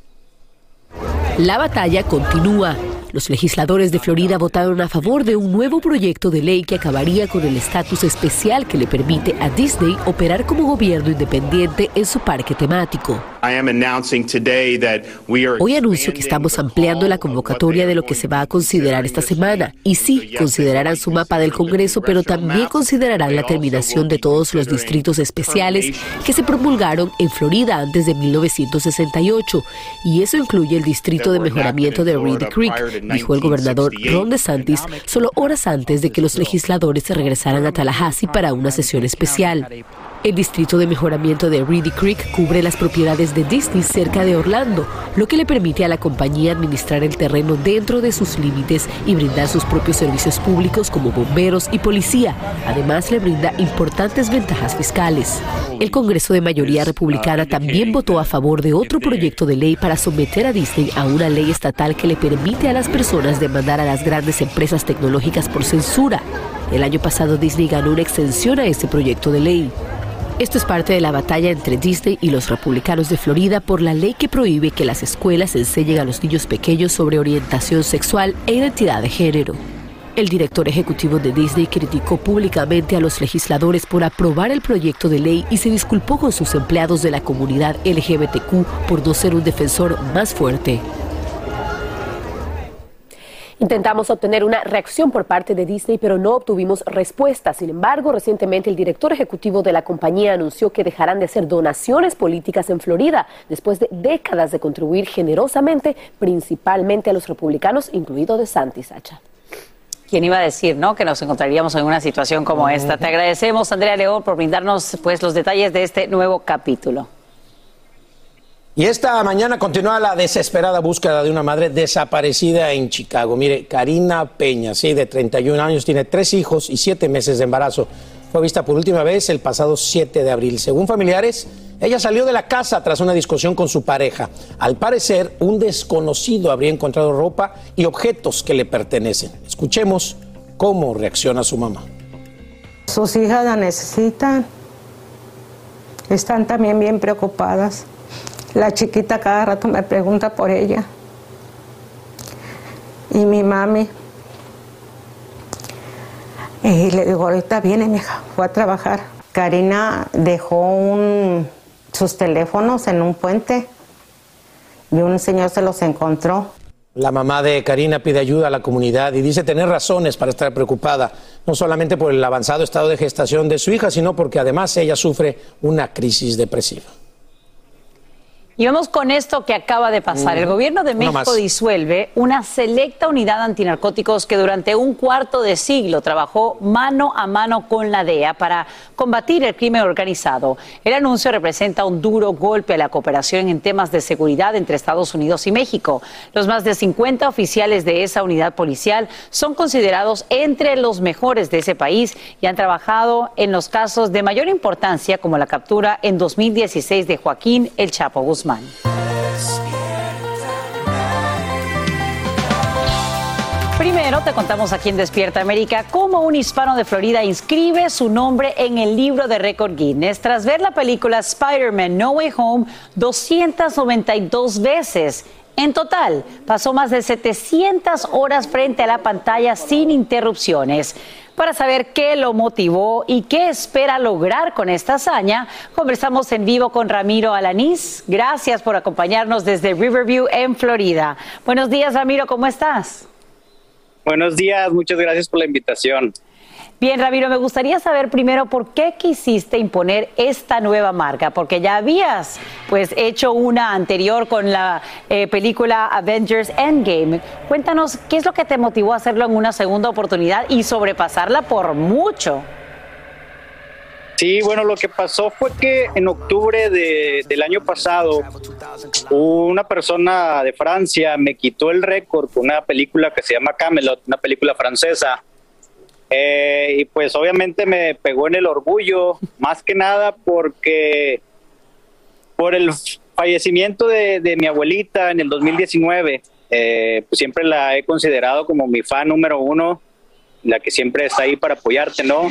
La batalla continúa. Los legisladores de Florida votaron a favor de un nuevo proyecto de ley que acabaría con el estatus especial que le permite a Disney operar como gobierno independiente en su parque temático. Hoy anuncio que estamos ampliando la convocatoria de lo que se va a considerar esta semana. Y sí, considerarán su mapa del Congreso, pero también considerarán la terminación de todos los distritos especiales que se promulgaron en Florida antes de 1968. Y eso incluye el distrito de mejoramiento de Reedy Creek, dijo el gobernador Ron DeSantis solo horas antes de que los legisladores se regresaran a Tallahassee para una sesión especial. El distrito de mejoramiento de Reedy Creek cubre las propiedades de Disney cerca de Orlando, lo que le permite a la compañía administrar el terreno dentro de sus límites y brindar sus propios servicios públicos como bomberos y policía. Además, le brinda importantes ventajas fiscales. El Congreso de mayoría republicana también votó a favor de otro proyecto de ley para someter a Disney a una ley estatal que le permite a las personas demandar a las grandes empresas tecnológicas por censura. El año pasado Disney ganó una extensión a ese proyecto de ley. Esto es parte de la batalla entre Disney y los republicanos de Florida por la ley que prohíbe que las escuelas enseñen a los niños pequeños sobre orientación sexual e identidad de género. El director ejecutivo de Disney criticó públicamente a los legisladores por aprobar el proyecto de ley y se disculpó con sus empleados de la comunidad LGBTQ por no ser un defensor más fuerte. Intentamos obtener una reacción por parte de Disney, pero no obtuvimos respuesta. Sin embargo, recientemente el director ejecutivo de la compañía anunció que dejarán de hacer donaciones políticas en Florida después de décadas de contribuir generosamente, principalmente a los republicanos, incluido de Santi Sacha. ¿Quién iba a decir, no, que nos encontraríamos en una situación como esta? Te agradecemos, Andrea León, por brindarnos pues los detalles de este nuevo capítulo. Y esta mañana continúa la desesperada búsqueda de una madre desaparecida en Chicago. Mire, Karina Peña, sí, de 31 años, tiene tres hijos y siete meses de embarazo. Fue vista por última vez el pasado 7 de abril. Según familiares, ella salió de la casa tras una discusión con su pareja. Al parecer, un desconocido habría encontrado ropa y objetos que le pertenecen. Escuchemos cómo reacciona su mamá. Sus hijas la necesitan. Están también bien preocupadas. La chiquita cada rato me pregunta por ella. Y mi mami. Y le digo, ahorita viene, mi hija, fue a trabajar. Karina dejó sus teléfonos en un puente y un señor se los encontró. La mamá de Karina pide ayuda a la comunidad y dice tener razones para estar preocupada, no solamente por el avanzado estado de gestación de su hija, sino porque además ella sufre una crisis depresiva. Y vamos con esto que acaba de pasar. El gobierno de México disuelve una selecta unidad antinarcóticos que durante un cuarto de siglo trabajó mano a mano con la DEA para combatir el crimen organizado. El anuncio representa un duro golpe a la cooperación en temas de seguridad entre Estados Unidos y México. Los más de 50 oficiales de esa unidad policial son considerados entre los mejores de ese país y han trabajado en los casos de mayor importancia como la captura en 2016 de Joaquín El Chapo Guzmán. Primero te contamos aquí en Despierta América cómo un hispano de Florida inscribe su nombre en el libro de récord Guinness tras ver la película Spider-Man No Way Home 292 veces. En total, pasó más de 700 horas frente a la pantalla sin interrupciones. Para saber qué lo motivó y qué espera lograr con esta hazaña, conversamos en vivo con Ramiro Alanís. Gracias por acompañarnos desde Riverview en Florida. Buenos días, Ramiro, ¿cómo estás? Buenos días, muchas gracias por la invitación. Bien, Ramiro, me gustaría saber primero por qué quisiste imponer esta nueva marca, porque ya habías pues hecho una anterior con la eh, película Avengers Endgame. Cuéntanos qué es lo que te motivó a hacerlo en una segunda oportunidad y sobrepasarla por mucho. Sí, bueno, lo que pasó fue que en octubre de, del año pasado, una persona de Francia me quitó el récord con una película que se llama Camelot, una película francesa. Eh, y pues obviamente me pegó en el orgullo, más que nada porque por el fallecimiento de, de mi abuelita en el 2019, eh, pues siempre la he considerado como mi fan número uno, la que siempre está ahí para apoyarte, ¿no?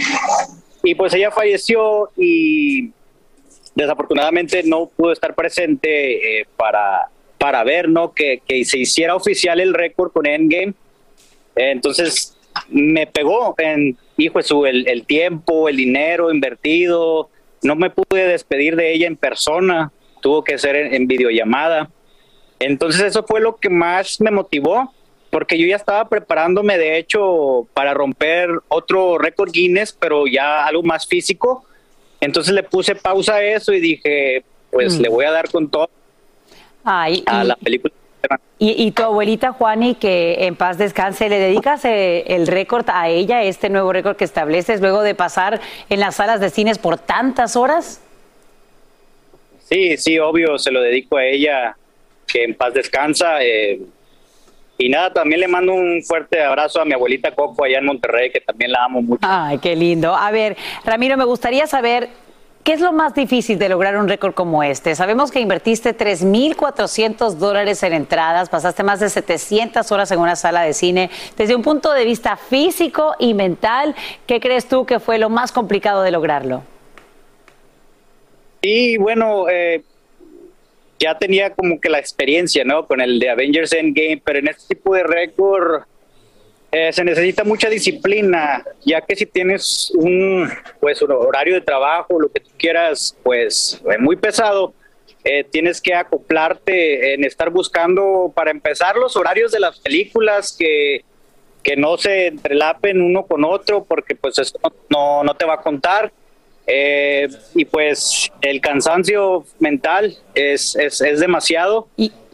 Y pues ella falleció y desafortunadamente no pudo estar presente eh, para, para ver, ¿no? Que, que se hiciera oficial el récord con Endgame. entonces me pegó en, hijo su, el, el tiempo, el dinero invertido. No me pude despedir de ella en persona, tuvo que ser en, en videollamada. Entonces eso fue lo que más me motivó, porque yo ya estaba preparándome de hecho para romper otro récord Guinness, pero ya algo más físico. Entonces le puse pausa a eso y dije, pues Mm. le voy a dar con todo Ay, a y- la película. Y, y tu abuelita Juani, que en paz descanse, ¿le dedicas eh, el récord a ella, este nuevo récord que estableces luego de pasar en las salas de cines por tantas horas? Sí, sí, obvio, se lo dedico a ella, que en paz descansa. eh, y nada, también le mando un fuerte abrazo a mi abuelita Coco allá en Monterrey, que también la amo mucho. Ay, qué lindo. A ver, Ramiro, me gustaría saber qué es lo más difícil de lograr un récord como este. Sabemos que invertiste 3.400 dólares en entradas, pasaste más de 700 horas en una sala de cine. Desde un punto de vista físico y mental, ¿qué crees tú que fue lo más complicado de lograrlo? Y bueno, eh, ya tenía como que la experiencia, ¿no? Con el de Avengers Endgame, pero en este tipo de récord eh, se necesita mucha disciplina, ya que si tienes un, pues, un horario de trabajo, lo que tú quieras, pues eh, muy pesado, eh, tienes que acoplarte en estar buscando, para empezar, los horarios de las películas que que no se entrelapen uno con otro porque pues eso no, no te va a contar. Eh, y pues el cansancio mental es, es, es demasiado,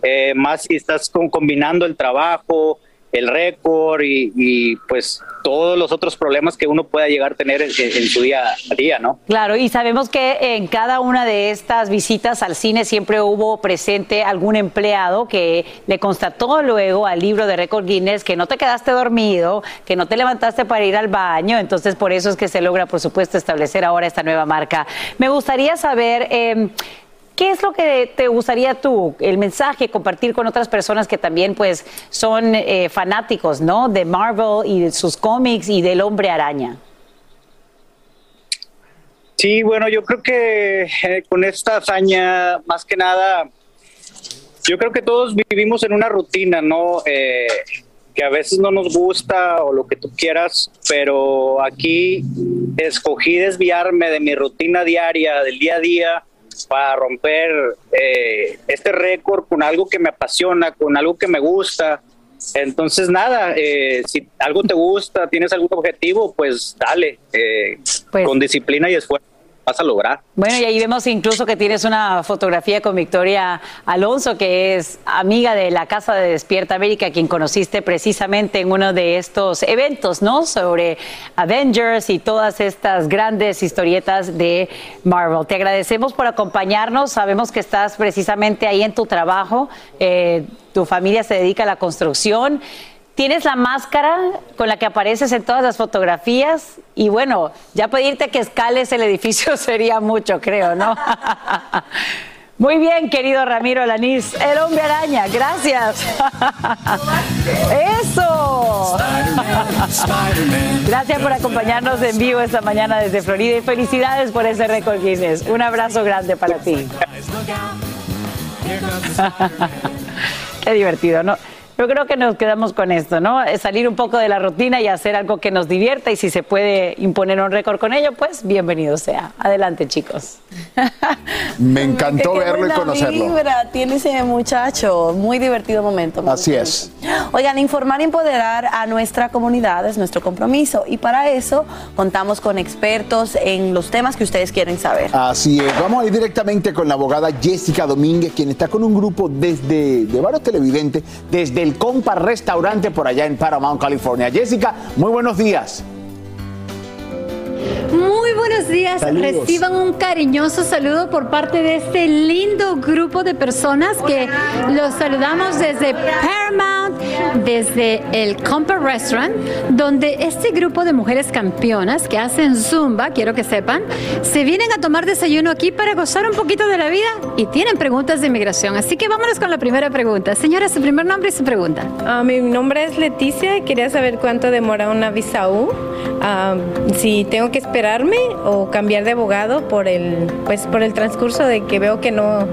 eh, más si estás con- combinando el trabajo, el récord y, pues todos los otros problemas que uno pueda llegar a tener en, en su día a día, ¿no? Claro, y sabemos que en cada una de estas visitas al cine siempre hubo presente algún empleado que le constató luego al libro de récord Guinness que no te quedaste dormido, que no te levantaste para ir al baño, entonces por eso es que se logra, por supuesto, establecer ahora esta nueva marca. Me gustaría saber... eh, ¿Qué es lo que te gustaría tú, el mensaje, compartir con otras personas que también pues son eh, fanáticos, ¿no? De Marvel y de sus cómics y del hombre araña. Sí, bueno, yo creo que eh, con esta hazaña, más que nada, yo creo que todos vivimos en una rutina, ¿no? Eh, que a veces no nos gusta o lo que tú quieras, pero aquí escogí desviarme de mi rutina diaria, del día a día, para romper eh, este récord con algo que me apasiona, con algo que me gusta. Entonces, nada, eh, si algo te gusta, tienes algún objetivo, pues dale, eh, con disciplina y esfuerzo a lograr. Bueno, y ahí vemos incluso que tienes una fotografía con Victoria Alonso, que es amiga de la Casa de Despierta América, quien conociste precisamente en uno de estos eventos, ¿no? Sobre Avengers y todas estas grandes historietas de Marvel. Te agradecemos por acompañarnos. Sabemos que estás precisamente ahí en tu trabajo. Eh, tu familia se dedica a la construcción. Tienes la máscara con la que apareces en todas las fotografías y bueno, ya pedirte que escales el edificio sería mucho, creo, ¿no? Muy bien, querido Ramiro Lanís, el hombre araña, gracias. Eso. Gracias por acompañarnos en vivo esta mañana desde Florida y felicidades por ese récord Guinness. Un abrazo grande para ti. Qué divertido, ¿no? Yo creo que nos quedamos con esto, ¿no? Es Salir un poco de la rutina y hacer algo que nos divierta y si se puede imponer un récord con ello, pues bienvenido sea. Adelante, chicos. Me encantó verlo y conocerlo. vibra tiene ese muchacho. Muy divertido momento. me Así es. Oigan, informar y empoderar a nuestra comunidad es nuestro compromiso. Y para eso contamos con expertos en los temas que ustedes quieren saber. Así es, vamos a ir directamente con la abogada Jessica Domínguez, quien está con un grupo desde de varios televidentes desde el Compa Restaurante por allá en Paramount, California. Jessica, muy buenos días. Muy buenos días. Saludos. Reciban un cariñoso saludo por parte de este lindo grupo de personas que los saludamos desde Paramount, desde el Compa Restaurant, donde este grupo de mujeres campeonas que hacen Zumba, quiero que sepan, se vienen a tomar desayuno aquí para gozar un poquito de la vida y tienen preguntas de inmigración. Así que vámonos con la primera pregunta. Señora, su primer nombre y su pregunta. Ah, mi nombre es Leticia y quería saber cuánto demora una visa U. Ah, si tengo que esperarme o cambiar de abogado por el, pues, por el transcurso de que veo que no.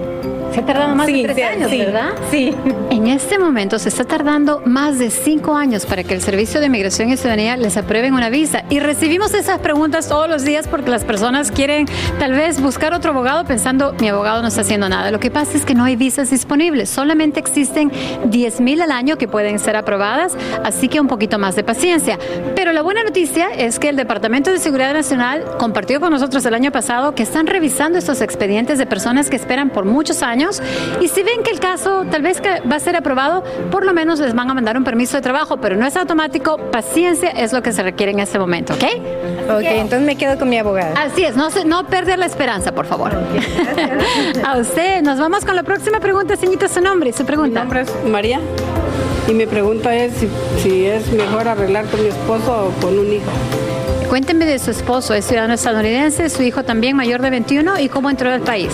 Se ha tardado más Sí, de tres sí, años, sí. ¿verdad? Sí. En este momento se está tardando más de cinco años para que el Servicio de Inmigración y Ciudadanía les aprueben una visa. Y recibimos esas preguntas todos los días porque las personas quieren tal vez buscar otro abogado pensando, mi abogado no está haciendo nada. Lo que pasa es que no hay visas disponibles. Solamente existen 10 mil al año que pueden ser aprobadas, así que un poquito más de paciencia. Pero la buena noticia es que el Departamento de Seguridad Nacional compartió con nosotros el año pasado que están revisando estos expedientes de personas que esperan por muchos años y si ven que el caso tal vez que va a ser aprobado, por lo menos les van a mandar un permiso de trabajo, pero no es automático. Paciencia es lo que se requiere en este momento, ¿ok? Ok, entonces me quedo con mi abogada. Así es, no, no perder la esperanza, por favor. a usted, nos vamos con la próxima pregunta, señorita, su nombre su pregunta. Mi nombre es María y mi pregunta es si, si es mejor arreglar con mi esposo o con un hijo. Cuénteme de su esposo, es ciudadano estadounidense, su hijo también mayor de 21 y cómo entró al país.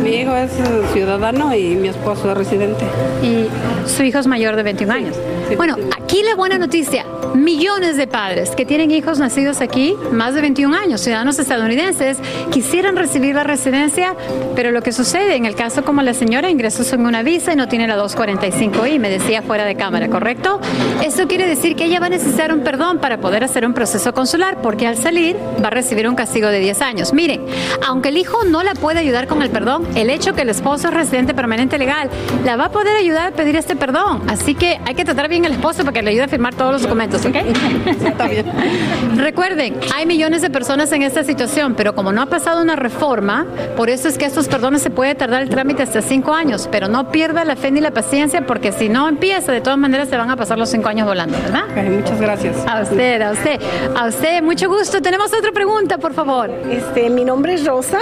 Mi hijo es eh, ciudadano y mi esposo es residente. Y su hijo es mayor de 21 años. Bueno, aquí la buena noticia, millones de padres que tienen hijos nacidos aquí, más de 21 años, ciudadanos estadounidenses, quisieran recibir la residencia, pero lo que sucede en el caso como la señora ingresó sin una visa y no tiene la 245I, me decía fuera de cámara, ¿correcto? Eso quiere decir que ella va a necesitar un perdón para poder hacer un proceso consular, porque al salir va a recibir un castigo de 10 años. Miren, aunque el hijo no la puede ayudar con el perdón, el hecho que el esposo es residente permanente legal la va a poder ayudar a pedir este perdón. Así que hay que tratar bien al esposo para que le ayude a firmar todos los documentos, ¿ok? Recuerden, hay millones de personas en esta situación, pero como no ha pasado una reforma, por eso es que estos perdones se puede tardar el trámite hasta cinco años, pero no pierda la fe ni la paciencia, porque si no empieza, de todas maneras se van a pasar los cinco años volando, ¿verdad? muchas gracias. A usted, a usted, a usted, mucho gusto. Tenemos otra pregunta, por favor. Este, mi nombre es Rosa.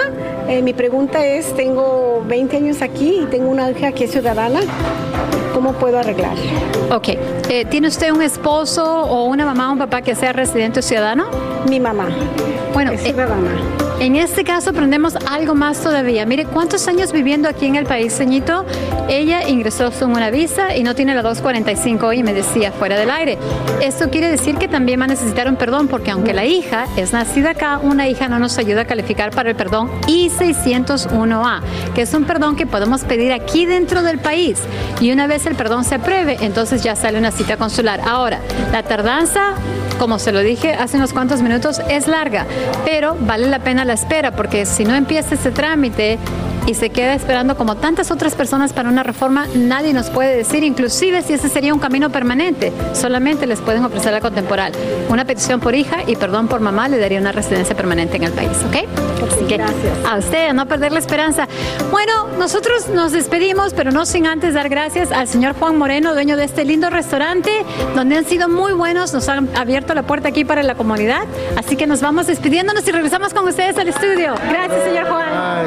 Eh, mi pregunta es, tengo 20 años aquí y tengo una hija que es ciudadana. ¿Cómo puedo arreglar? Ok, eh, ¿tiene usted un esposo o una mamá o un papá que sea residente o ciudadano? Mi mamá. Bueno, Es eh, ciudadana. En este caso aprendemos algo más todavía. Mire, ¿cuántos años viviendo aquí en el país, ceñito? Ella ingresó sin una visa y no tiene la 245 y me decía fuera del aire. Esto quiere decir que también va a necesitar un perdón porque aunque la hija es nacida acá, una hija no nos ayuda a calificar para el perdón I-601A, que es un perdón que podemos pedir aquí dentro del país. Y una vez el perdón se apruebe, entonces ya sale una cita consular. Ahora, la tardanza como se lo dije hace unos cuantos minutos, es larga, pero vale la pena la espera, porque si no empieza este trámite y se queda esperando como tantas otras personas para una reforma, nadie nos puede decir, inclusive si ese sería un camino permanente, solamente les pueden ofrecer la contemporal. Una petición por hija y perdón por mamá le daría una residencia permanente en el país, ¿ok? Así que a usted, a no perder la esperanza. Bueno, nosotros nos despedimos, pero no sin antes dar gracias al señor Juan Moreno, dueño de este lindo restaurante, donde han sido muy buenos, nos han abierto la puerta aquí para la comunidad. Así que nos vamos despidiéndonos y regresamos con ustedes al estudio. Gracias, señor Juan. Ay,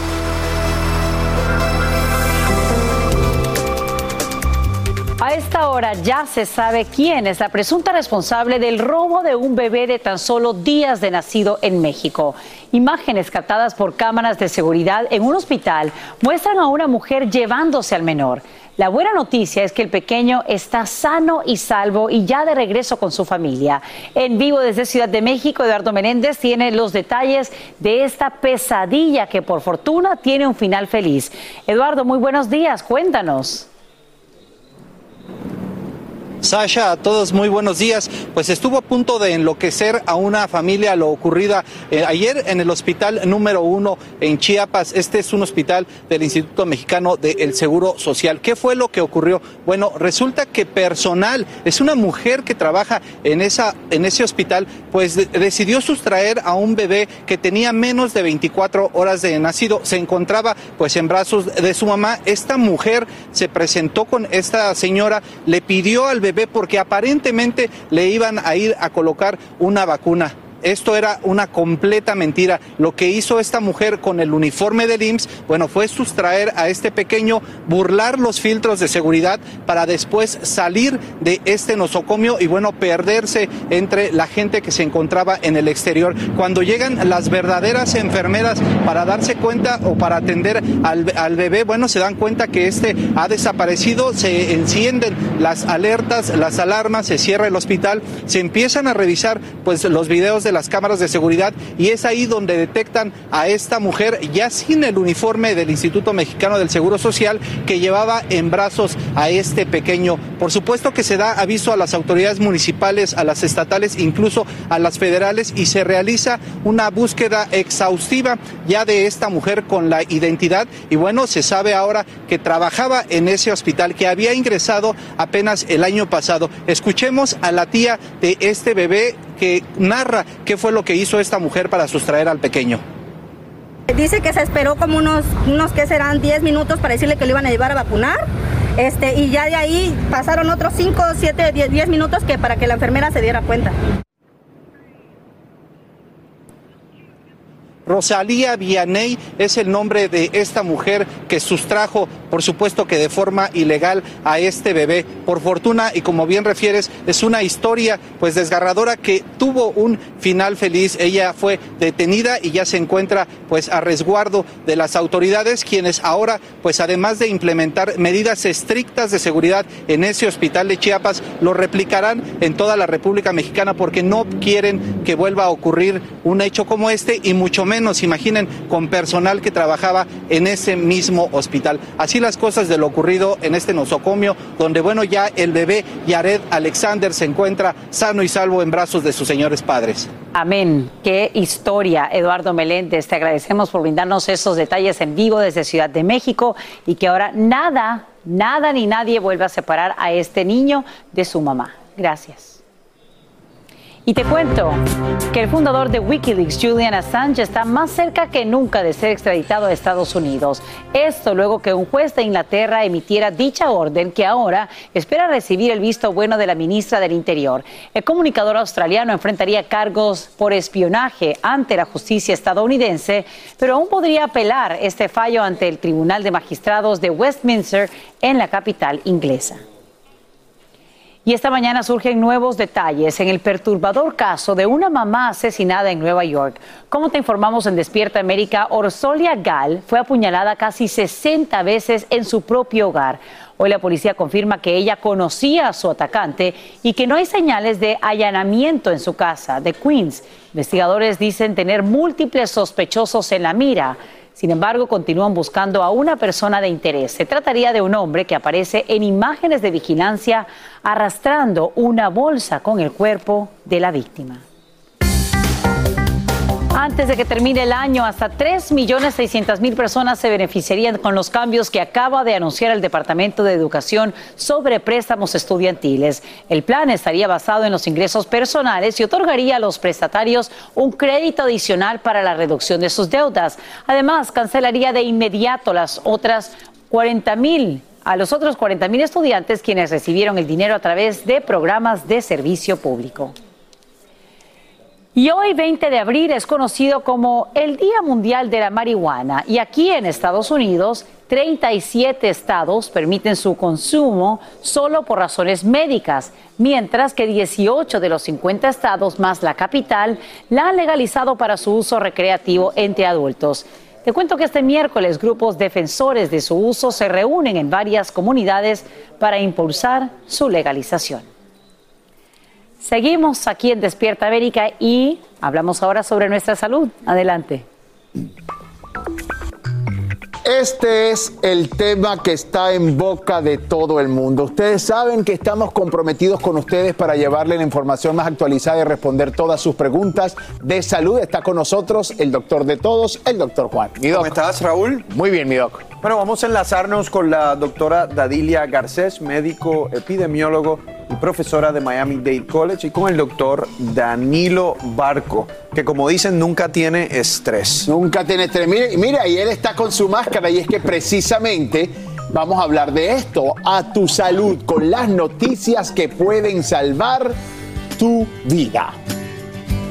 A esta hora ya se sabe quién es la presunta responsable del robo de un bebé de tan solo días de nacido en México. Imágenes captadas por cámaras de seguridad en un hospital muestran a una mujer llevándose al menor. La buena noticia es que el pequeño está sano y salvo y ya de regreso con su familia. En vivo desde Ciudad de México, Eduardo Menéndez tiene los detalles de esta pesadilla que por fortuna tiene un final feliz. Eduardo, muy buenos días, cuéntanos. Sasha, a todos muy buenos días. Pues estuvo a punto de enloquecer a una familia lo ocurrida eh, ayer en el hospital número uno en Chiapas. Este es un hospital del Instituto Mexicano del Seguro Social. ¿Qué fue lo que ocurrió? Bueno, resulta que personal, es una mujer que trabaja en, esa, en ese hospital, pues de- decidió sustraer a un bebé que tenía menos de 24 horas de nacido. Se encontraba pues en brazos de su mamá. Esta mujer se presentó con esta señora, le pidió al bebé porque aparentemente le iban a ir a colocar una vacuna. Esto era una completa mentira. Lo que hizo esta mujer con el uniforme del IMSS, bueno, fue sustraer a este pequeño, burlar los filtros de seguridad para después salir de este nosocomio y bueno, perderse entre la gente que se encontraba en el exterior. Cuando llegan las verdaderas enfermeras para darse cuenta o para atender al, al bebé, bueno, se dan cuenta que este ha desaparecido, se encienden las alertas, las alarmas, se cierra el hospital, se empiezan a revisar pues los videos de las cámaras de seguridad y es ahí donde detectan a esta mujer ya sin el uniforme del Instituto Mexicano del Seguro Social que llevaba en brazos a este pequeño. Por supuesto que se da aviso a las autoridades municipales, a las estatales, incluso a las federales y se realiza una búsqueda exhaustiva ya de esta mujer con la identidad y bueno, se sabe ahora que trabajaba en ese hospital que había ingresado apenas el año pasado. Escuchemos a la tía de este bebé que narra qué fue lo que hizo esta mujer para sustraer al pequeño. Dice que se esperó como unos, unos que serán 10 minutos para decirle que lo iban a llevar a vacunar. Este, y ya de ahí pasaron otros 5, 7, 10, 10 minutos que para que la enfermera se diera cuenta. Rosalía Vianey es el nombre de esta mujer que sustrajo, por supuesto que de forma ilegal, a este bebé. Por fortuna, y como bien refieres, es una historia pues desgarradora que tuvo un final feliz. Ella fue detenida y ya se encuentra pues a resguardo de las autoridades, quienes ahora pues además de implementar medidas estrictas de seguridad en ese hospital de Chiapas, lo replicarán en toda la República Mexicana porque no quieren que vuelva a ocurrir un hecho como este y mucho menos, imaginen, con personal que trabajaba en ese mismo hospital. Así las cosas de lo ocurrido en este nosocomio, donde bueno, ya el bebé Yared Alexander se encuentra sano y salvo en brazos de sus señores padres. Amén. Qué historia, Eduardo Meléndez. Te agradecemos por brindarnos esos detalles en vivo desde Ciudad de México y que ahora nada, nada ni nadie vuelva a separar a este niño de su mamá. Gracias. Y te cuento que el fundador de Wikileaks, Julian Assange, está más cerca que nunca de ser extraditado a Estados Unidos. Esto luego que un juez de Inglaterra emitiera dicha orden que ahora espera recibir el visto bueno de la ministra del Interior. El comunicador australiano enfrentaría cargos por espionaje ante la justicia estadounidense, pero aún podría apelar este fallo ante el Tribunal de Magistrados de Westminster en la capital inglesa. Y esta mañana surgen nuevos detalles en el perturbador caso de una mamá asesinada en Nueva York. Como te informamos en Despierta América, Orsolia Gal fue apuñalada casi 60 veces en su propio hogar. Hoy la policía confirma que ella conocía a su atacante y que no hay señales de allanamiento en su casa de Queens. Investigadores dicen tener múltiples sospechosos en la mira. Sin embargo, continúan buscando a una persona de interés. Se trataría de un hombre que aparece en imágenes de vigilancia arrastrando una bolsa con el cuerpo de la víctima. Antes de que termine el año, hasta 3.600.000 personas se beneficiarían con los cambios que acaba de anunciar el Departamento de Educación sobre préstamos estudiantiles. El plan estaría basado en los ingresos personales y otorgaría a los prestatarios un crédito adicional para la reducción de sus deudas. Además, cancelaría de inmediato las otras 40.000 a los otros 40.000 estudiantes quienes recibieron el dinero a través de programas de servicio público. Y hoy, 20 de abril, es conocido como el Día Mundial de la Marihuana. Y aquí en Estados Unidos, 37 estados permiten su consumo solo por razones médicas, mientras que 18 de los 50 estados, más la capital, la han legalizado para su uso recreativo entre adultos. Te cuento que este miércoles grupos defensores de su uso se reúnen en varias comunidades para impulsar su legalización. Seguimos aquí en Despierta América y hablamos ahora sobre nuestra salud. Adelante. Este es el tema que está en boca de todo el mundo. Ustedes saben que estamos comprometidos con ustedes para llevarle la información más actualizada y responder todas sus preguntas de salud. Está con nosotros el doctor de todos, el doctor Juan. Mi doc. ¿Cómo estás, Raúl? Muy bien, mi doc. Bueno, vamos a enlazarnos con la doctora Dadilia Garcés, médico epidemiólogo profesora de Miami Dade College, y con el doctor Danilo Barco, que como dicen, nunca tiene estrés. Nunca tiene estrés. Mire, mira, y él está con su máscara y es que precisamente vamos a hablar de esto, a tu salud, con las noticias que pueden salvar tu vida.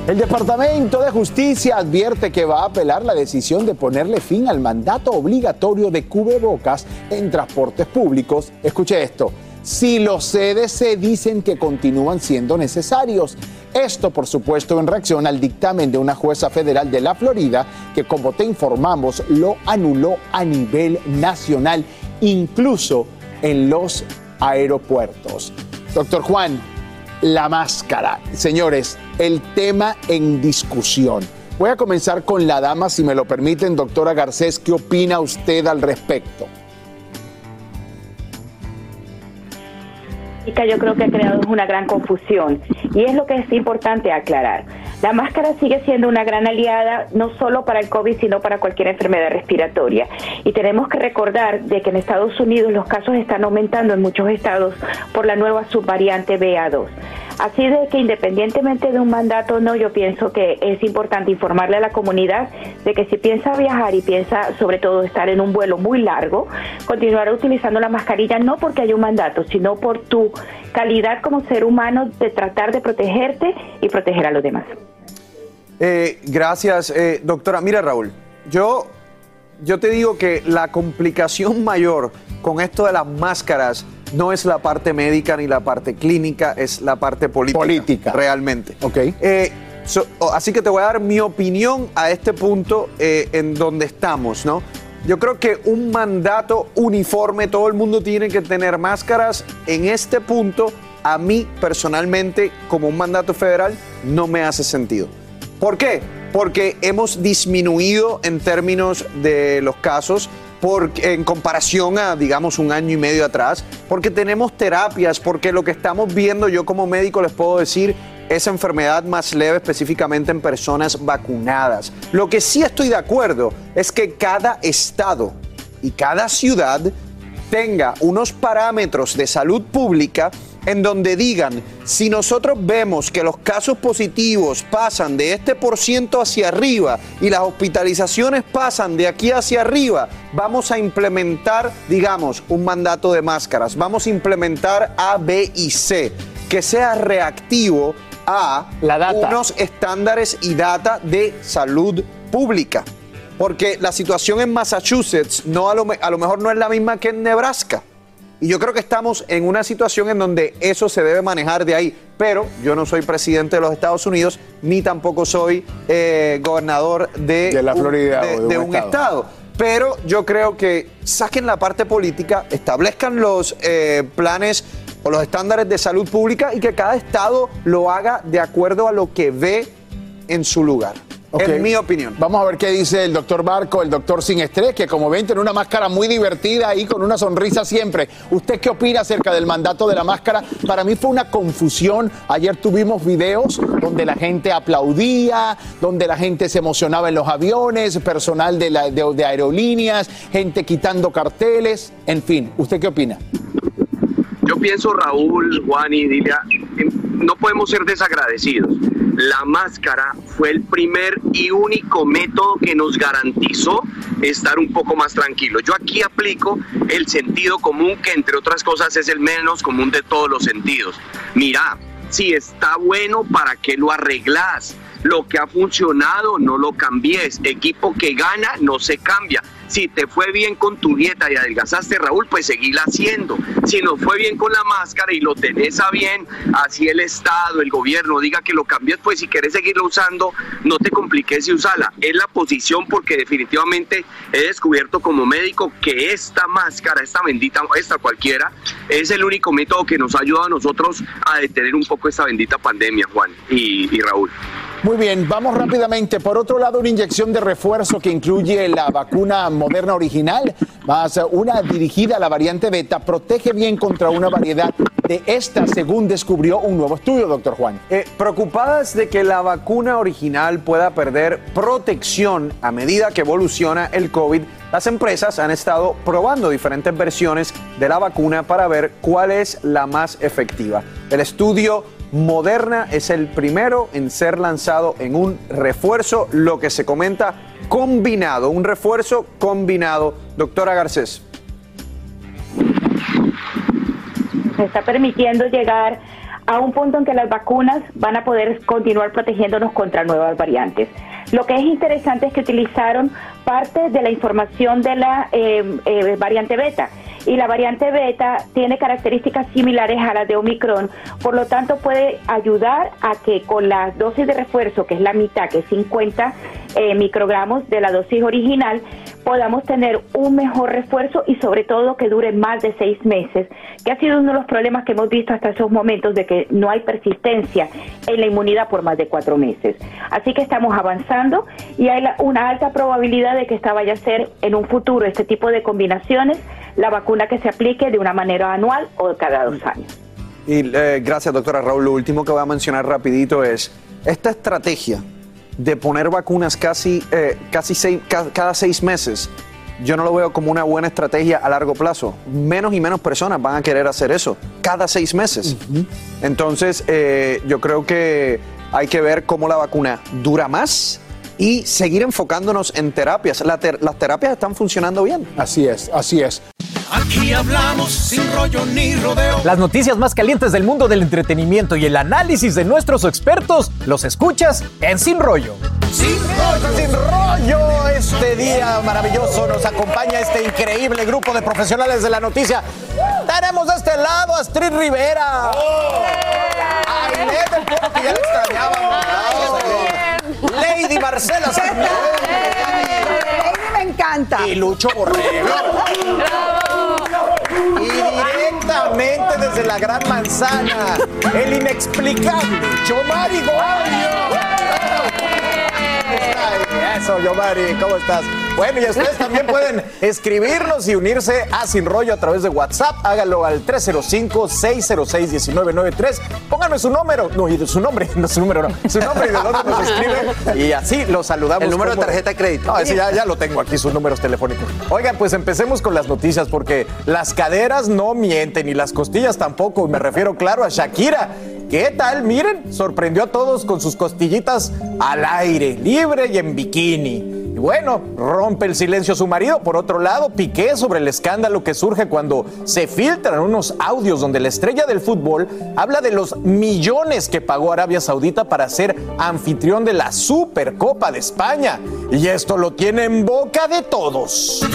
El Departamento de Justicia advierte que va a apelar la decisión de ponerle fin al mandato obligatorio de cubrebocas en transportes públicos. Escuche esto. Si los CDC dicen que continúan siendo necesarios. Esto, por supuesto, en reacción al dictamen de una jueza federal de la Florida que, como te informamos, lo anuló a nivel nacional, incluso en los aeropuertos. Doctor Juan, la máscara. Señores, el tema en discusión. Voy a comenzar con la dama, si me lo permiten, doctora Garcés, ¿qué opina usted al respecto? Yo creo que ha creado una gran confusión y es lo que es importante aclarar. La máscara sigue siendo una gran aliada no solo para el COVID, sino para cualquier enfermedad respiratoria. Y tenemos que recordar de que en Estados Unidos los casos están aumentando en muchos estados por la nueva subvariante BA2. Así de que independientemente de un mandato o no, yo pienso que es importante informarle a la comunidad de que si piensa viajar y piensa sobre todo estar en un vuelo muy largo, continuar utilizando la mascarilla no porque haya un mandato, sino por tu calidad como ser humano de tratar de protegerte y proteger a los demás. Eh, gracias, eh, doctora. Mira, Raúl, yo, yo te digo que la complicación mayor con esto de las máscaras no es la parte médica ni la parte clínica, es la parte política. Política. Realmente. Ok. Eh, so- así que te voy a dar mi opinión a este punto eh, en donde estamos, ¿no? Yo creo que un mandato uniforme, todo el mundo tiene que tener máscaras. En este punto, a mí personalmente, como un mandato federal, no me hace sentido. ¿Por qué? Porque hemos disminuido en términos de los casos en comparación a, digamos, un año y medio atrás, porque tenemos terapias, porque lo que estamos viendo, yo como médico les puedo decir, es enfermedad más leve específicamente en personas vacunadas. Lo que sí estoy de acuerdo es que cada estado y cada ciudad tenga unos parámetros de salud pública en donde digan, si nosotros vemos que los casos positivos pasan de este por ciento hacia arriba y las hospitalizaciones pasan de aquí hacia arriba, vamos a implementar, digamos, un mandato de máscaras, vamos a implementar A, B y C, que sea reactivo a unos estándares y data de salud pública. Porque la situación en Massachusetts no a lo, me- a lo mejor no es la misma que en Nebraska. Y yo creo que estamos en una situación en donde eso se debe manejar de ahí. Pero yo no soy presidente de los Estados Unidos, ni tampoco soy eh, gobernador de, De la un- Florida de- o de un de un estado. estado. Pero yo creo que saquen la parte política, establezcan los eh, planes o los estándares de salud pública y que cada estado lo haga de acuerdo a lo que ve en su lugar. En mi opinión. Vamos a ver qué dice el doctor Barco, el doctor sin estrés, que como ven tiene una máscara muy divertida y con una sonrisa siempre. ¿Usted qué opina acerca del mandato de la máscara? Para mí fue una confusión. Ayer tuvimos videos donde la gente aplaudía, donde la gente se emocionaba en los aviones, personal de, la- de- de aerolíneas, gente quitando carteles, en fin. ¿Usted qué opina? Yo pienso, Raúl, Juan y Dilia, no podemos ser desagradecidos. La máscara fue el primer y único método que nos garantizó estar un poco más tranquilos. Yo aquí aplico el sentido común, que entre otras cosas es el menos común de todos los sentidos. Mira, si está bueno, ¿para qué lo arreglas? Lo que ha funcionado, no lo cambies. Equipo que gana, no se cambia. Si te fue bien con tu dieta y adelgazaste, Raúl, pues seguirla haciendo. Si no fue bien con la máscara y lo tenés a bien, así el Estado, el gobierno diga que lo cambies, pues si querés seguirlo usando, no te compliques y usala. Es la posición porque definitivamente he descubierto como médico que esta máscara, esta bendita, esta cualquiera, es el único método que nos ha ayudado a nosotros a detener un poco esta bendita pandemia, Juan y Raúl. Muy bien, vamos rápidamente. Por otro lado, una inyección de refuerzo que incluye la vacuna moderna original, más una dirigida a la variante beta, protege bien contra una variedad de esta, según descubrió un nuevo estudio, doctor Juan. Eh, preocupadas de que la vacuna original pueda perder protección a medida que evoluciona el COVID, las empresas han estado probando diferentes versiones de la vacuna para ver cuál es la más efectiva. El estudio Moderna es el primero en ser lanzado en un refuerzo, lo que se comenta combinado, un refuerzo combinado. Doctora Garcés. Se está permitiendo llegar a un punto en que las vacunas van a poder continuar protegiéndonos contra nuevas variantes. Lo que es interesante es que utilizaron parte de la información de la eh, eh, variante beta y la variante beta tiene características similares a las de Omicron, por lo tanto puede ayudar a que con la dosis de refuerzo, que es la mitad, que es 50 eh, microgramos de la dosis original, podamos tener un mejor refuerzo y sobre todo que dure más de seis meses, que ha sido uno de los problemas que hemos visto hasta esos momentos de que no hay persistencia en la inmunidad por más de cuatro meses. Así que estamos avanzando y hay una alta probabilidad de que esta vaya a ser en un futuro este tipo de combinaciones la vacuna que se aplique de una manera anual o cada dos años. Y eh, gracias, doctora Raúl. Lo último que voy a mencionar rapidito es esta estrategia de poner vacunas casi, eh, casi seis- ca- cada seis meses. Yo no lo veo como una buena estrategia a largo plazo. Menos y menos personas van a querer hacer eso cada seis meses. Entonces, eh, yo creo que hay que ver cómo la vacuna dura más y seguir enfocándonos en terapias. La ter- las terapias están funcionando bien. Así es, así es. Aquí hablamos sin rollo ni rodeo. Las noticias más calientes del mundo del entretenimiento y el análisis de nuestros expertos los escuchas en Sin Rollo. Sin rollo. Sin rollo, este día maravilloso nos acompaña este increíble grupo de profesionales de la noticia. Tenemos de este lado a Astrid Rivera. Pueblo, que ya extrañábamos. Lady Marcela encanta. Y Lucho Borrego. Y directamente desde la Gran Manzana, el inexplicable Yomari Eso, Yomari, ¿cómo estás? Bueno, y ustedes también pueden escribirnos y unirse a Sin Rollo a través de WhatsApp. Hágalo al 305-606-1993. Pónganme su número, no, y su nombre, no su número, no, su nombre y de dónde nos escribe. Y así los saludamos. El número de tarjeta de crédito. No, ese ya, ya lo tengo aquí, sus números telefónicos. Oigan, pues empecemos con las noticias, porque las caderas no mienten y las costillas tampoco. Me refiero, claro, a Shakira. ¿Qué tal? Miren, sorprendió a todos con sus costillitas al aire, libre y en bikini. Bueno, rompe el silencio su marido. Por otro lado, Piqué sobre el escándalo que surge cuando se filtran unos audios donde la estrella del fútbol habla de los millones que pagó Arabia Saudita para ser anfitrión de la Supercopa de España. Y esto lo tiene en boca de todos.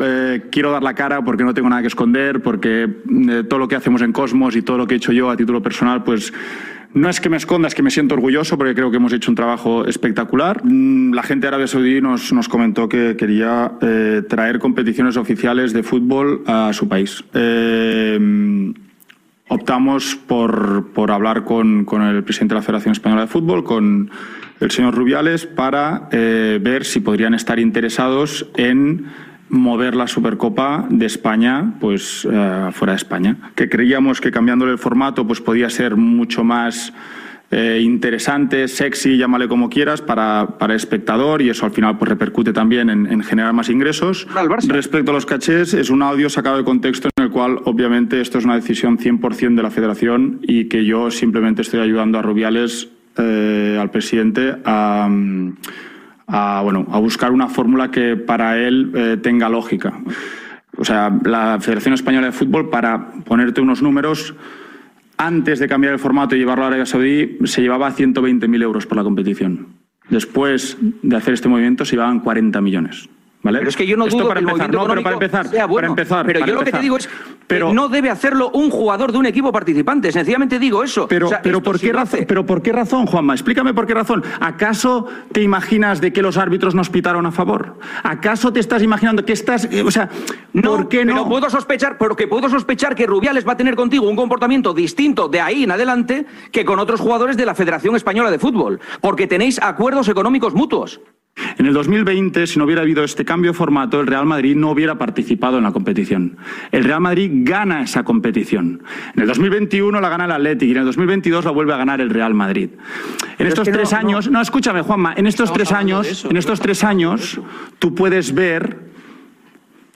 Eh, quiero dar la cara porque no tengo nada que esconder, porque eh, todo lo que hacemos en Cosmos y todo lo que he hecho yo a título personal, pues no es que me esconda, es que me siento orgulloso porque creo que hemos hecho un trabajo espectacular. Mm, La gente de Arabia Saudí nos, nos comentó que quería eh, traer competiciones oficiales de fútbol a su país. Eh, optamos por, por hablar con, con el presidente de la Federación Española de Fútbol, con el señor Rubiales, para eh, ver si podrían estar interesados en mover la Supercopa de España pues eh, fuera de España que creíamos que cambiándole el formato pues podía ser mucho más eh, interesante, sexy, llámale como quieras, para, para espectador y eso al final pues repercute también en, en generar más ingresos. Respecto a los cachés, es un audio sacado de contexto en el cual obviamente esto es una decisión 100% de la federación y que yo simplemente estoy ayudando a Rubiales, eh, al presidente, a... mm, a, bueno, a buscar una fórmula que para él eh, tenga lógica. O sea, la Federación Española de Fútbol, para ponerte unos números, antes de cambiar el formato y llevarlo a Arabia Saudí, se llevaba 120.000 euros por la competición. Después de hacer este movimiento, se llevaban 40 millones. ¿Vale? Pero es que yo no Esto dudo para que empezar, no, pero para empezar, sea bueno. para empezar, Pero para yo lo que te digo es Pero- no debe hacerlo un jugador de un equipo participante. Sencillamente digo eso. Pero, O sea, pero, ¿por qué razón, hace. pero ¿por qué razón, Juanma? Explícame por qué razón. ¿Acaso te imaginas de que los árbitros nos pitaron a favor? ¿Acaso te estás imaginando que estás... eh, O sea, ¿por qué no? Pero puedo sospechar, porque puedo sospechar que Rubiales va a tener contigo un comportamiento distinto de ahí en adelante que con otros jugadores de la Federación Española de Fútbol, porque tenéis acuerdos económicos mutuos. En el 2020, si no hubiera habido este cambio de formato, el Real Madrid no hubiera participado en la competición. El Real Madrid gana esa competición. En el 2021 la gana el Athletic y en el 2022 la vuelve a ganar el Real Madrid. En es estos que tres no- años, no, escúchame, Juanma, en estos Estamos tres años, eso, en estos tres años, tú puedes ver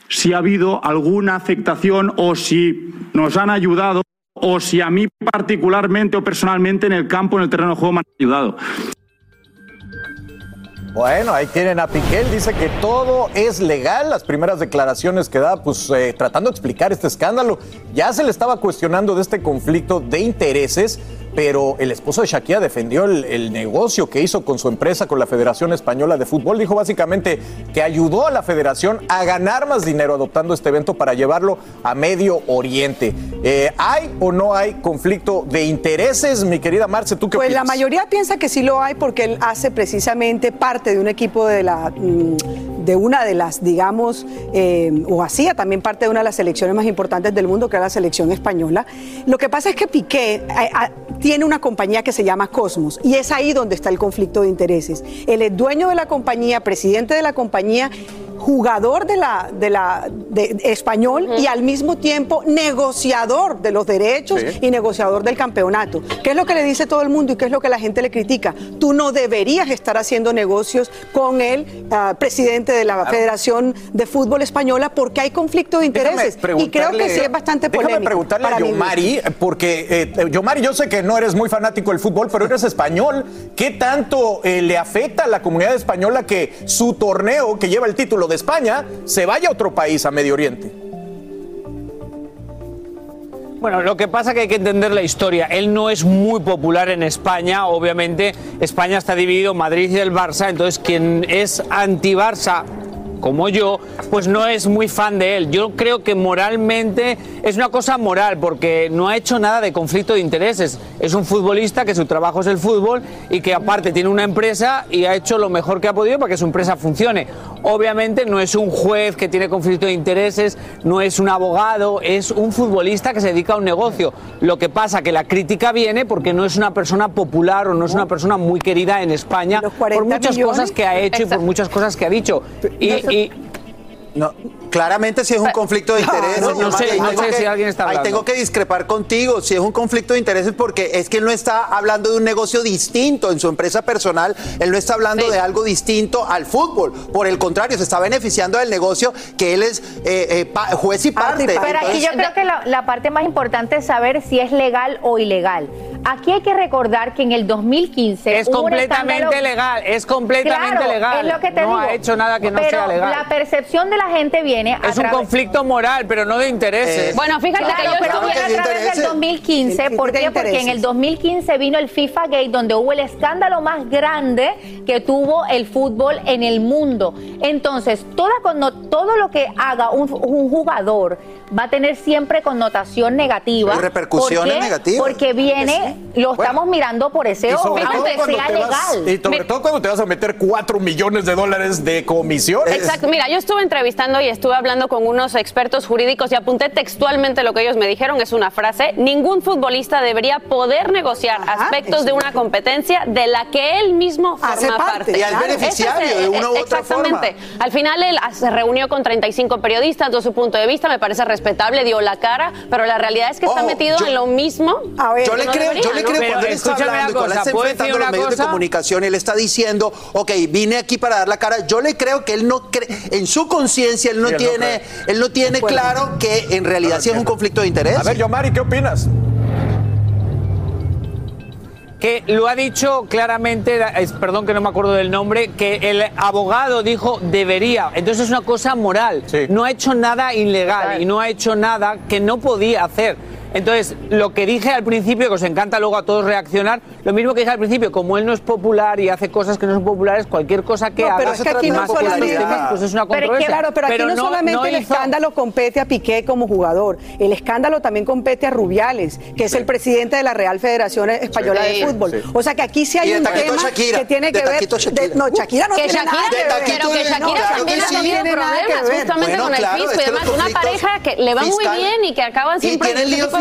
si ha habido alguna afectación o si nos han ayudado o si a mí particularmente o personalmente en el campo, en el terreno de juego me han ayudado. Bueno, ahí tienen a Piqué, él dice que todo es legal, las primeras declaraciones que da, pues eh, tratando de explicar este escándalo. Ya se le estaba cuestionando de este conflicto de intereses, pero el esposo de Shakira defendió el, el negocio que hizo con su empresa, con la Federación Española de Fútbol. Dijo básicamente que ayudó a la federación a ganar más dinero adoptando este evento para llevarlo a Medio Oriente. Eh, ¿Hay o no hay conflicto de intereses, mi querida Marce? ¿Tú qué Pues la mayoría piensa que sí lo hay porque él hace precisamente parte de un equipo de la mm, de una de las, digamos, eh, o hacía también parte de una de las selecciones más importantes del mundo, que era la selección española. Lo que pasa es que Piqué eh, ah, tiene una compañía que se llama Cosmos y es ahí donde está el conflicto de intereses. Él es dueño de la compañía, presidente de la compañía jugador de la, de la de- español y al mismo tiempo negociador de los derechos Sí. y negociador del campeonato. ¿Qué es lo que le dice todo el mundo y qué es lo que la gente le critica? Tú no deberías estar haciendo negocios con el ah, presidente de la Federación de Fútbol Española porque hay conflicto de intereses. Y creo que sí es bastante Déjame polémico. preguntarle para a. Yomari, porque eh, Yomari, yo sé que no eres muy fanático del fútbol, pero eres español. ¿Qué tanto eh, le afecta a la comunidad española que su torneo, que lleva el título de España, se vaya a otro país, a Medio Oriente? Bueno, lo que pasa es que hay que entender la historia. Él no es muy popular en España, obviamente España está dividido Madrid y el Barça, entonces quien es anti-Barça como yo, pues no es muy fan de él. Yo creo que moralmente es una cosa moral, porque no ha hecho nada de conflicto de intereses. Es un futbolista que su trabajo es el fútbol y que aparte tiene una empresa y ha hecho lo mejor que ha podido para que su empresa funcione. Obviamente no es un juez que tiene conflicto de intereses, no es un abogado, es un futbolista que se dedica a un negocio. Lo que pasa que la crítica viene porque no es una persona popular o no es una persona muy querida en España por muchas millones. cosas que ha hecho y por muchas cosas que ha dicho. Y, y- No, claramente si es un conflicto de No, intereses. no, no sé, Ahí no tengo sé que- si alguien está Ahí hablando. tengo que discrepar contigo. Si es un conflicto de intereses porque es que él no está hablando de un negocio distinto en su empresa personal. Él no está hablando de algo distinto al fútbol. Por el contrario, se está beneficiando del negocio que él es eh, eh, pa- juez y parte. Pero aquí yo creo que la, la parte más importante es saber si es legal o ilegal. Aquí hay que recordar que en el 2015 Es completamente escándalo- legal, es completamente Claro, legal. Es lo que te No digo. ha hecho nada que no Pero sea legal. La percepción de la gente viene a Es un conflicto moral, pero no de intereses. Bueno, fíjate que yo pero a través del 2015. ¿Por qué? Porque en el 2015 vino el FIFA Gate, donde hubo el escándalo más grande que tuvo el fútbol en el mundo. Entonces, toda todo lo que haga un, un jugador va a tener siempre connotación negativa. Hay repercusiones negativas. Porque viene, lo estamos mirando por ese ojo, aunque sea vas- legal. y sobre todo cuando te vas a meter 4 millones de dólares de comisiones. Exacto, mira, yo estuve entrevistando y estuve hablando con unos expertos jurídicos y apunté textualmente lo que ellos me dijeron, es una frase, ningún futbolista debería poder negociar aspectos de una competencia de la que él mismo forma Hace parte, parte. y es beneficiario es, de una u otra Exactamente. Al final él se reunió con 35 periodistas, de su punto de vista me parece respetable, dio la cara, pero la realidad es que está metido yo- en lo mismo. yo le no creo, debería, yo le ¿no? creo cuando él está hablando, cuando él está enfrentando los medios de comunicación, él está diciendo, ok, vine aquí para dar la cara. Yo le creo que él no cree, en su conciencia, él no Sí, él no tiene, él no tiene claro que en realidad sí es un conflicto de interés. A ver, Yomari, ¿qué opinas? Que lo ha dicho claramente, perdón que no me acuerdo del nombre, que el abogado dijo debería. Entonces es una cosa moral. No ha hecho nada ilegal y no ha hecho nada que no podía hacer. Entonces, lo que dije al principio, que os encanta luego a todos reaccionar, lo mismo que dije al principio, como él no es popular y hace cosas que no son populares, cualquier cosa que No, haga pero es que aquí no más que estos solamente- temas, pues es una Pero es que, controversia. claro, pero aquí no, solamente no el hizo- escándalo compete a Piqué como jugador, el escándalo también compete a Rubiales, que es el presidente de la Real Federación Española Sí. de Fútbol. Sí. O sea que aquí sí hay un tema Shakira, que tiene de que ver. Taquito Shakira. de- no, Shakira no que tiene Shakira, nada que ver. pero que no, Shakira también ha tenido problemas justamente Bueno, con el claro, fisco es y que demás. los Una pareja que le va muy bien y que acaban siempre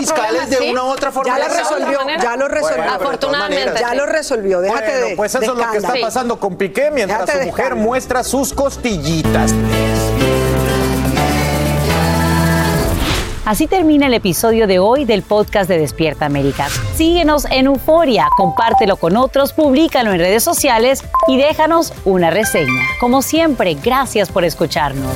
fiscales de ¿sí? una u otra forma. Ya lo resolvió, ya lo resolvió. Bueno, Afortunadamente. Ya lo resolvió, déjate Bueno, de pues eso de es lo que está pasando con Piqué mientras Déjate su mujer muestra sus costillitas. Así termina el episodio de hoy del podcast de Despierta América. Síguenos en Euforia, compártelo con otros, públicalo en redes sociales y déjanos una reseña. Como siempre, gracias por escucharnos.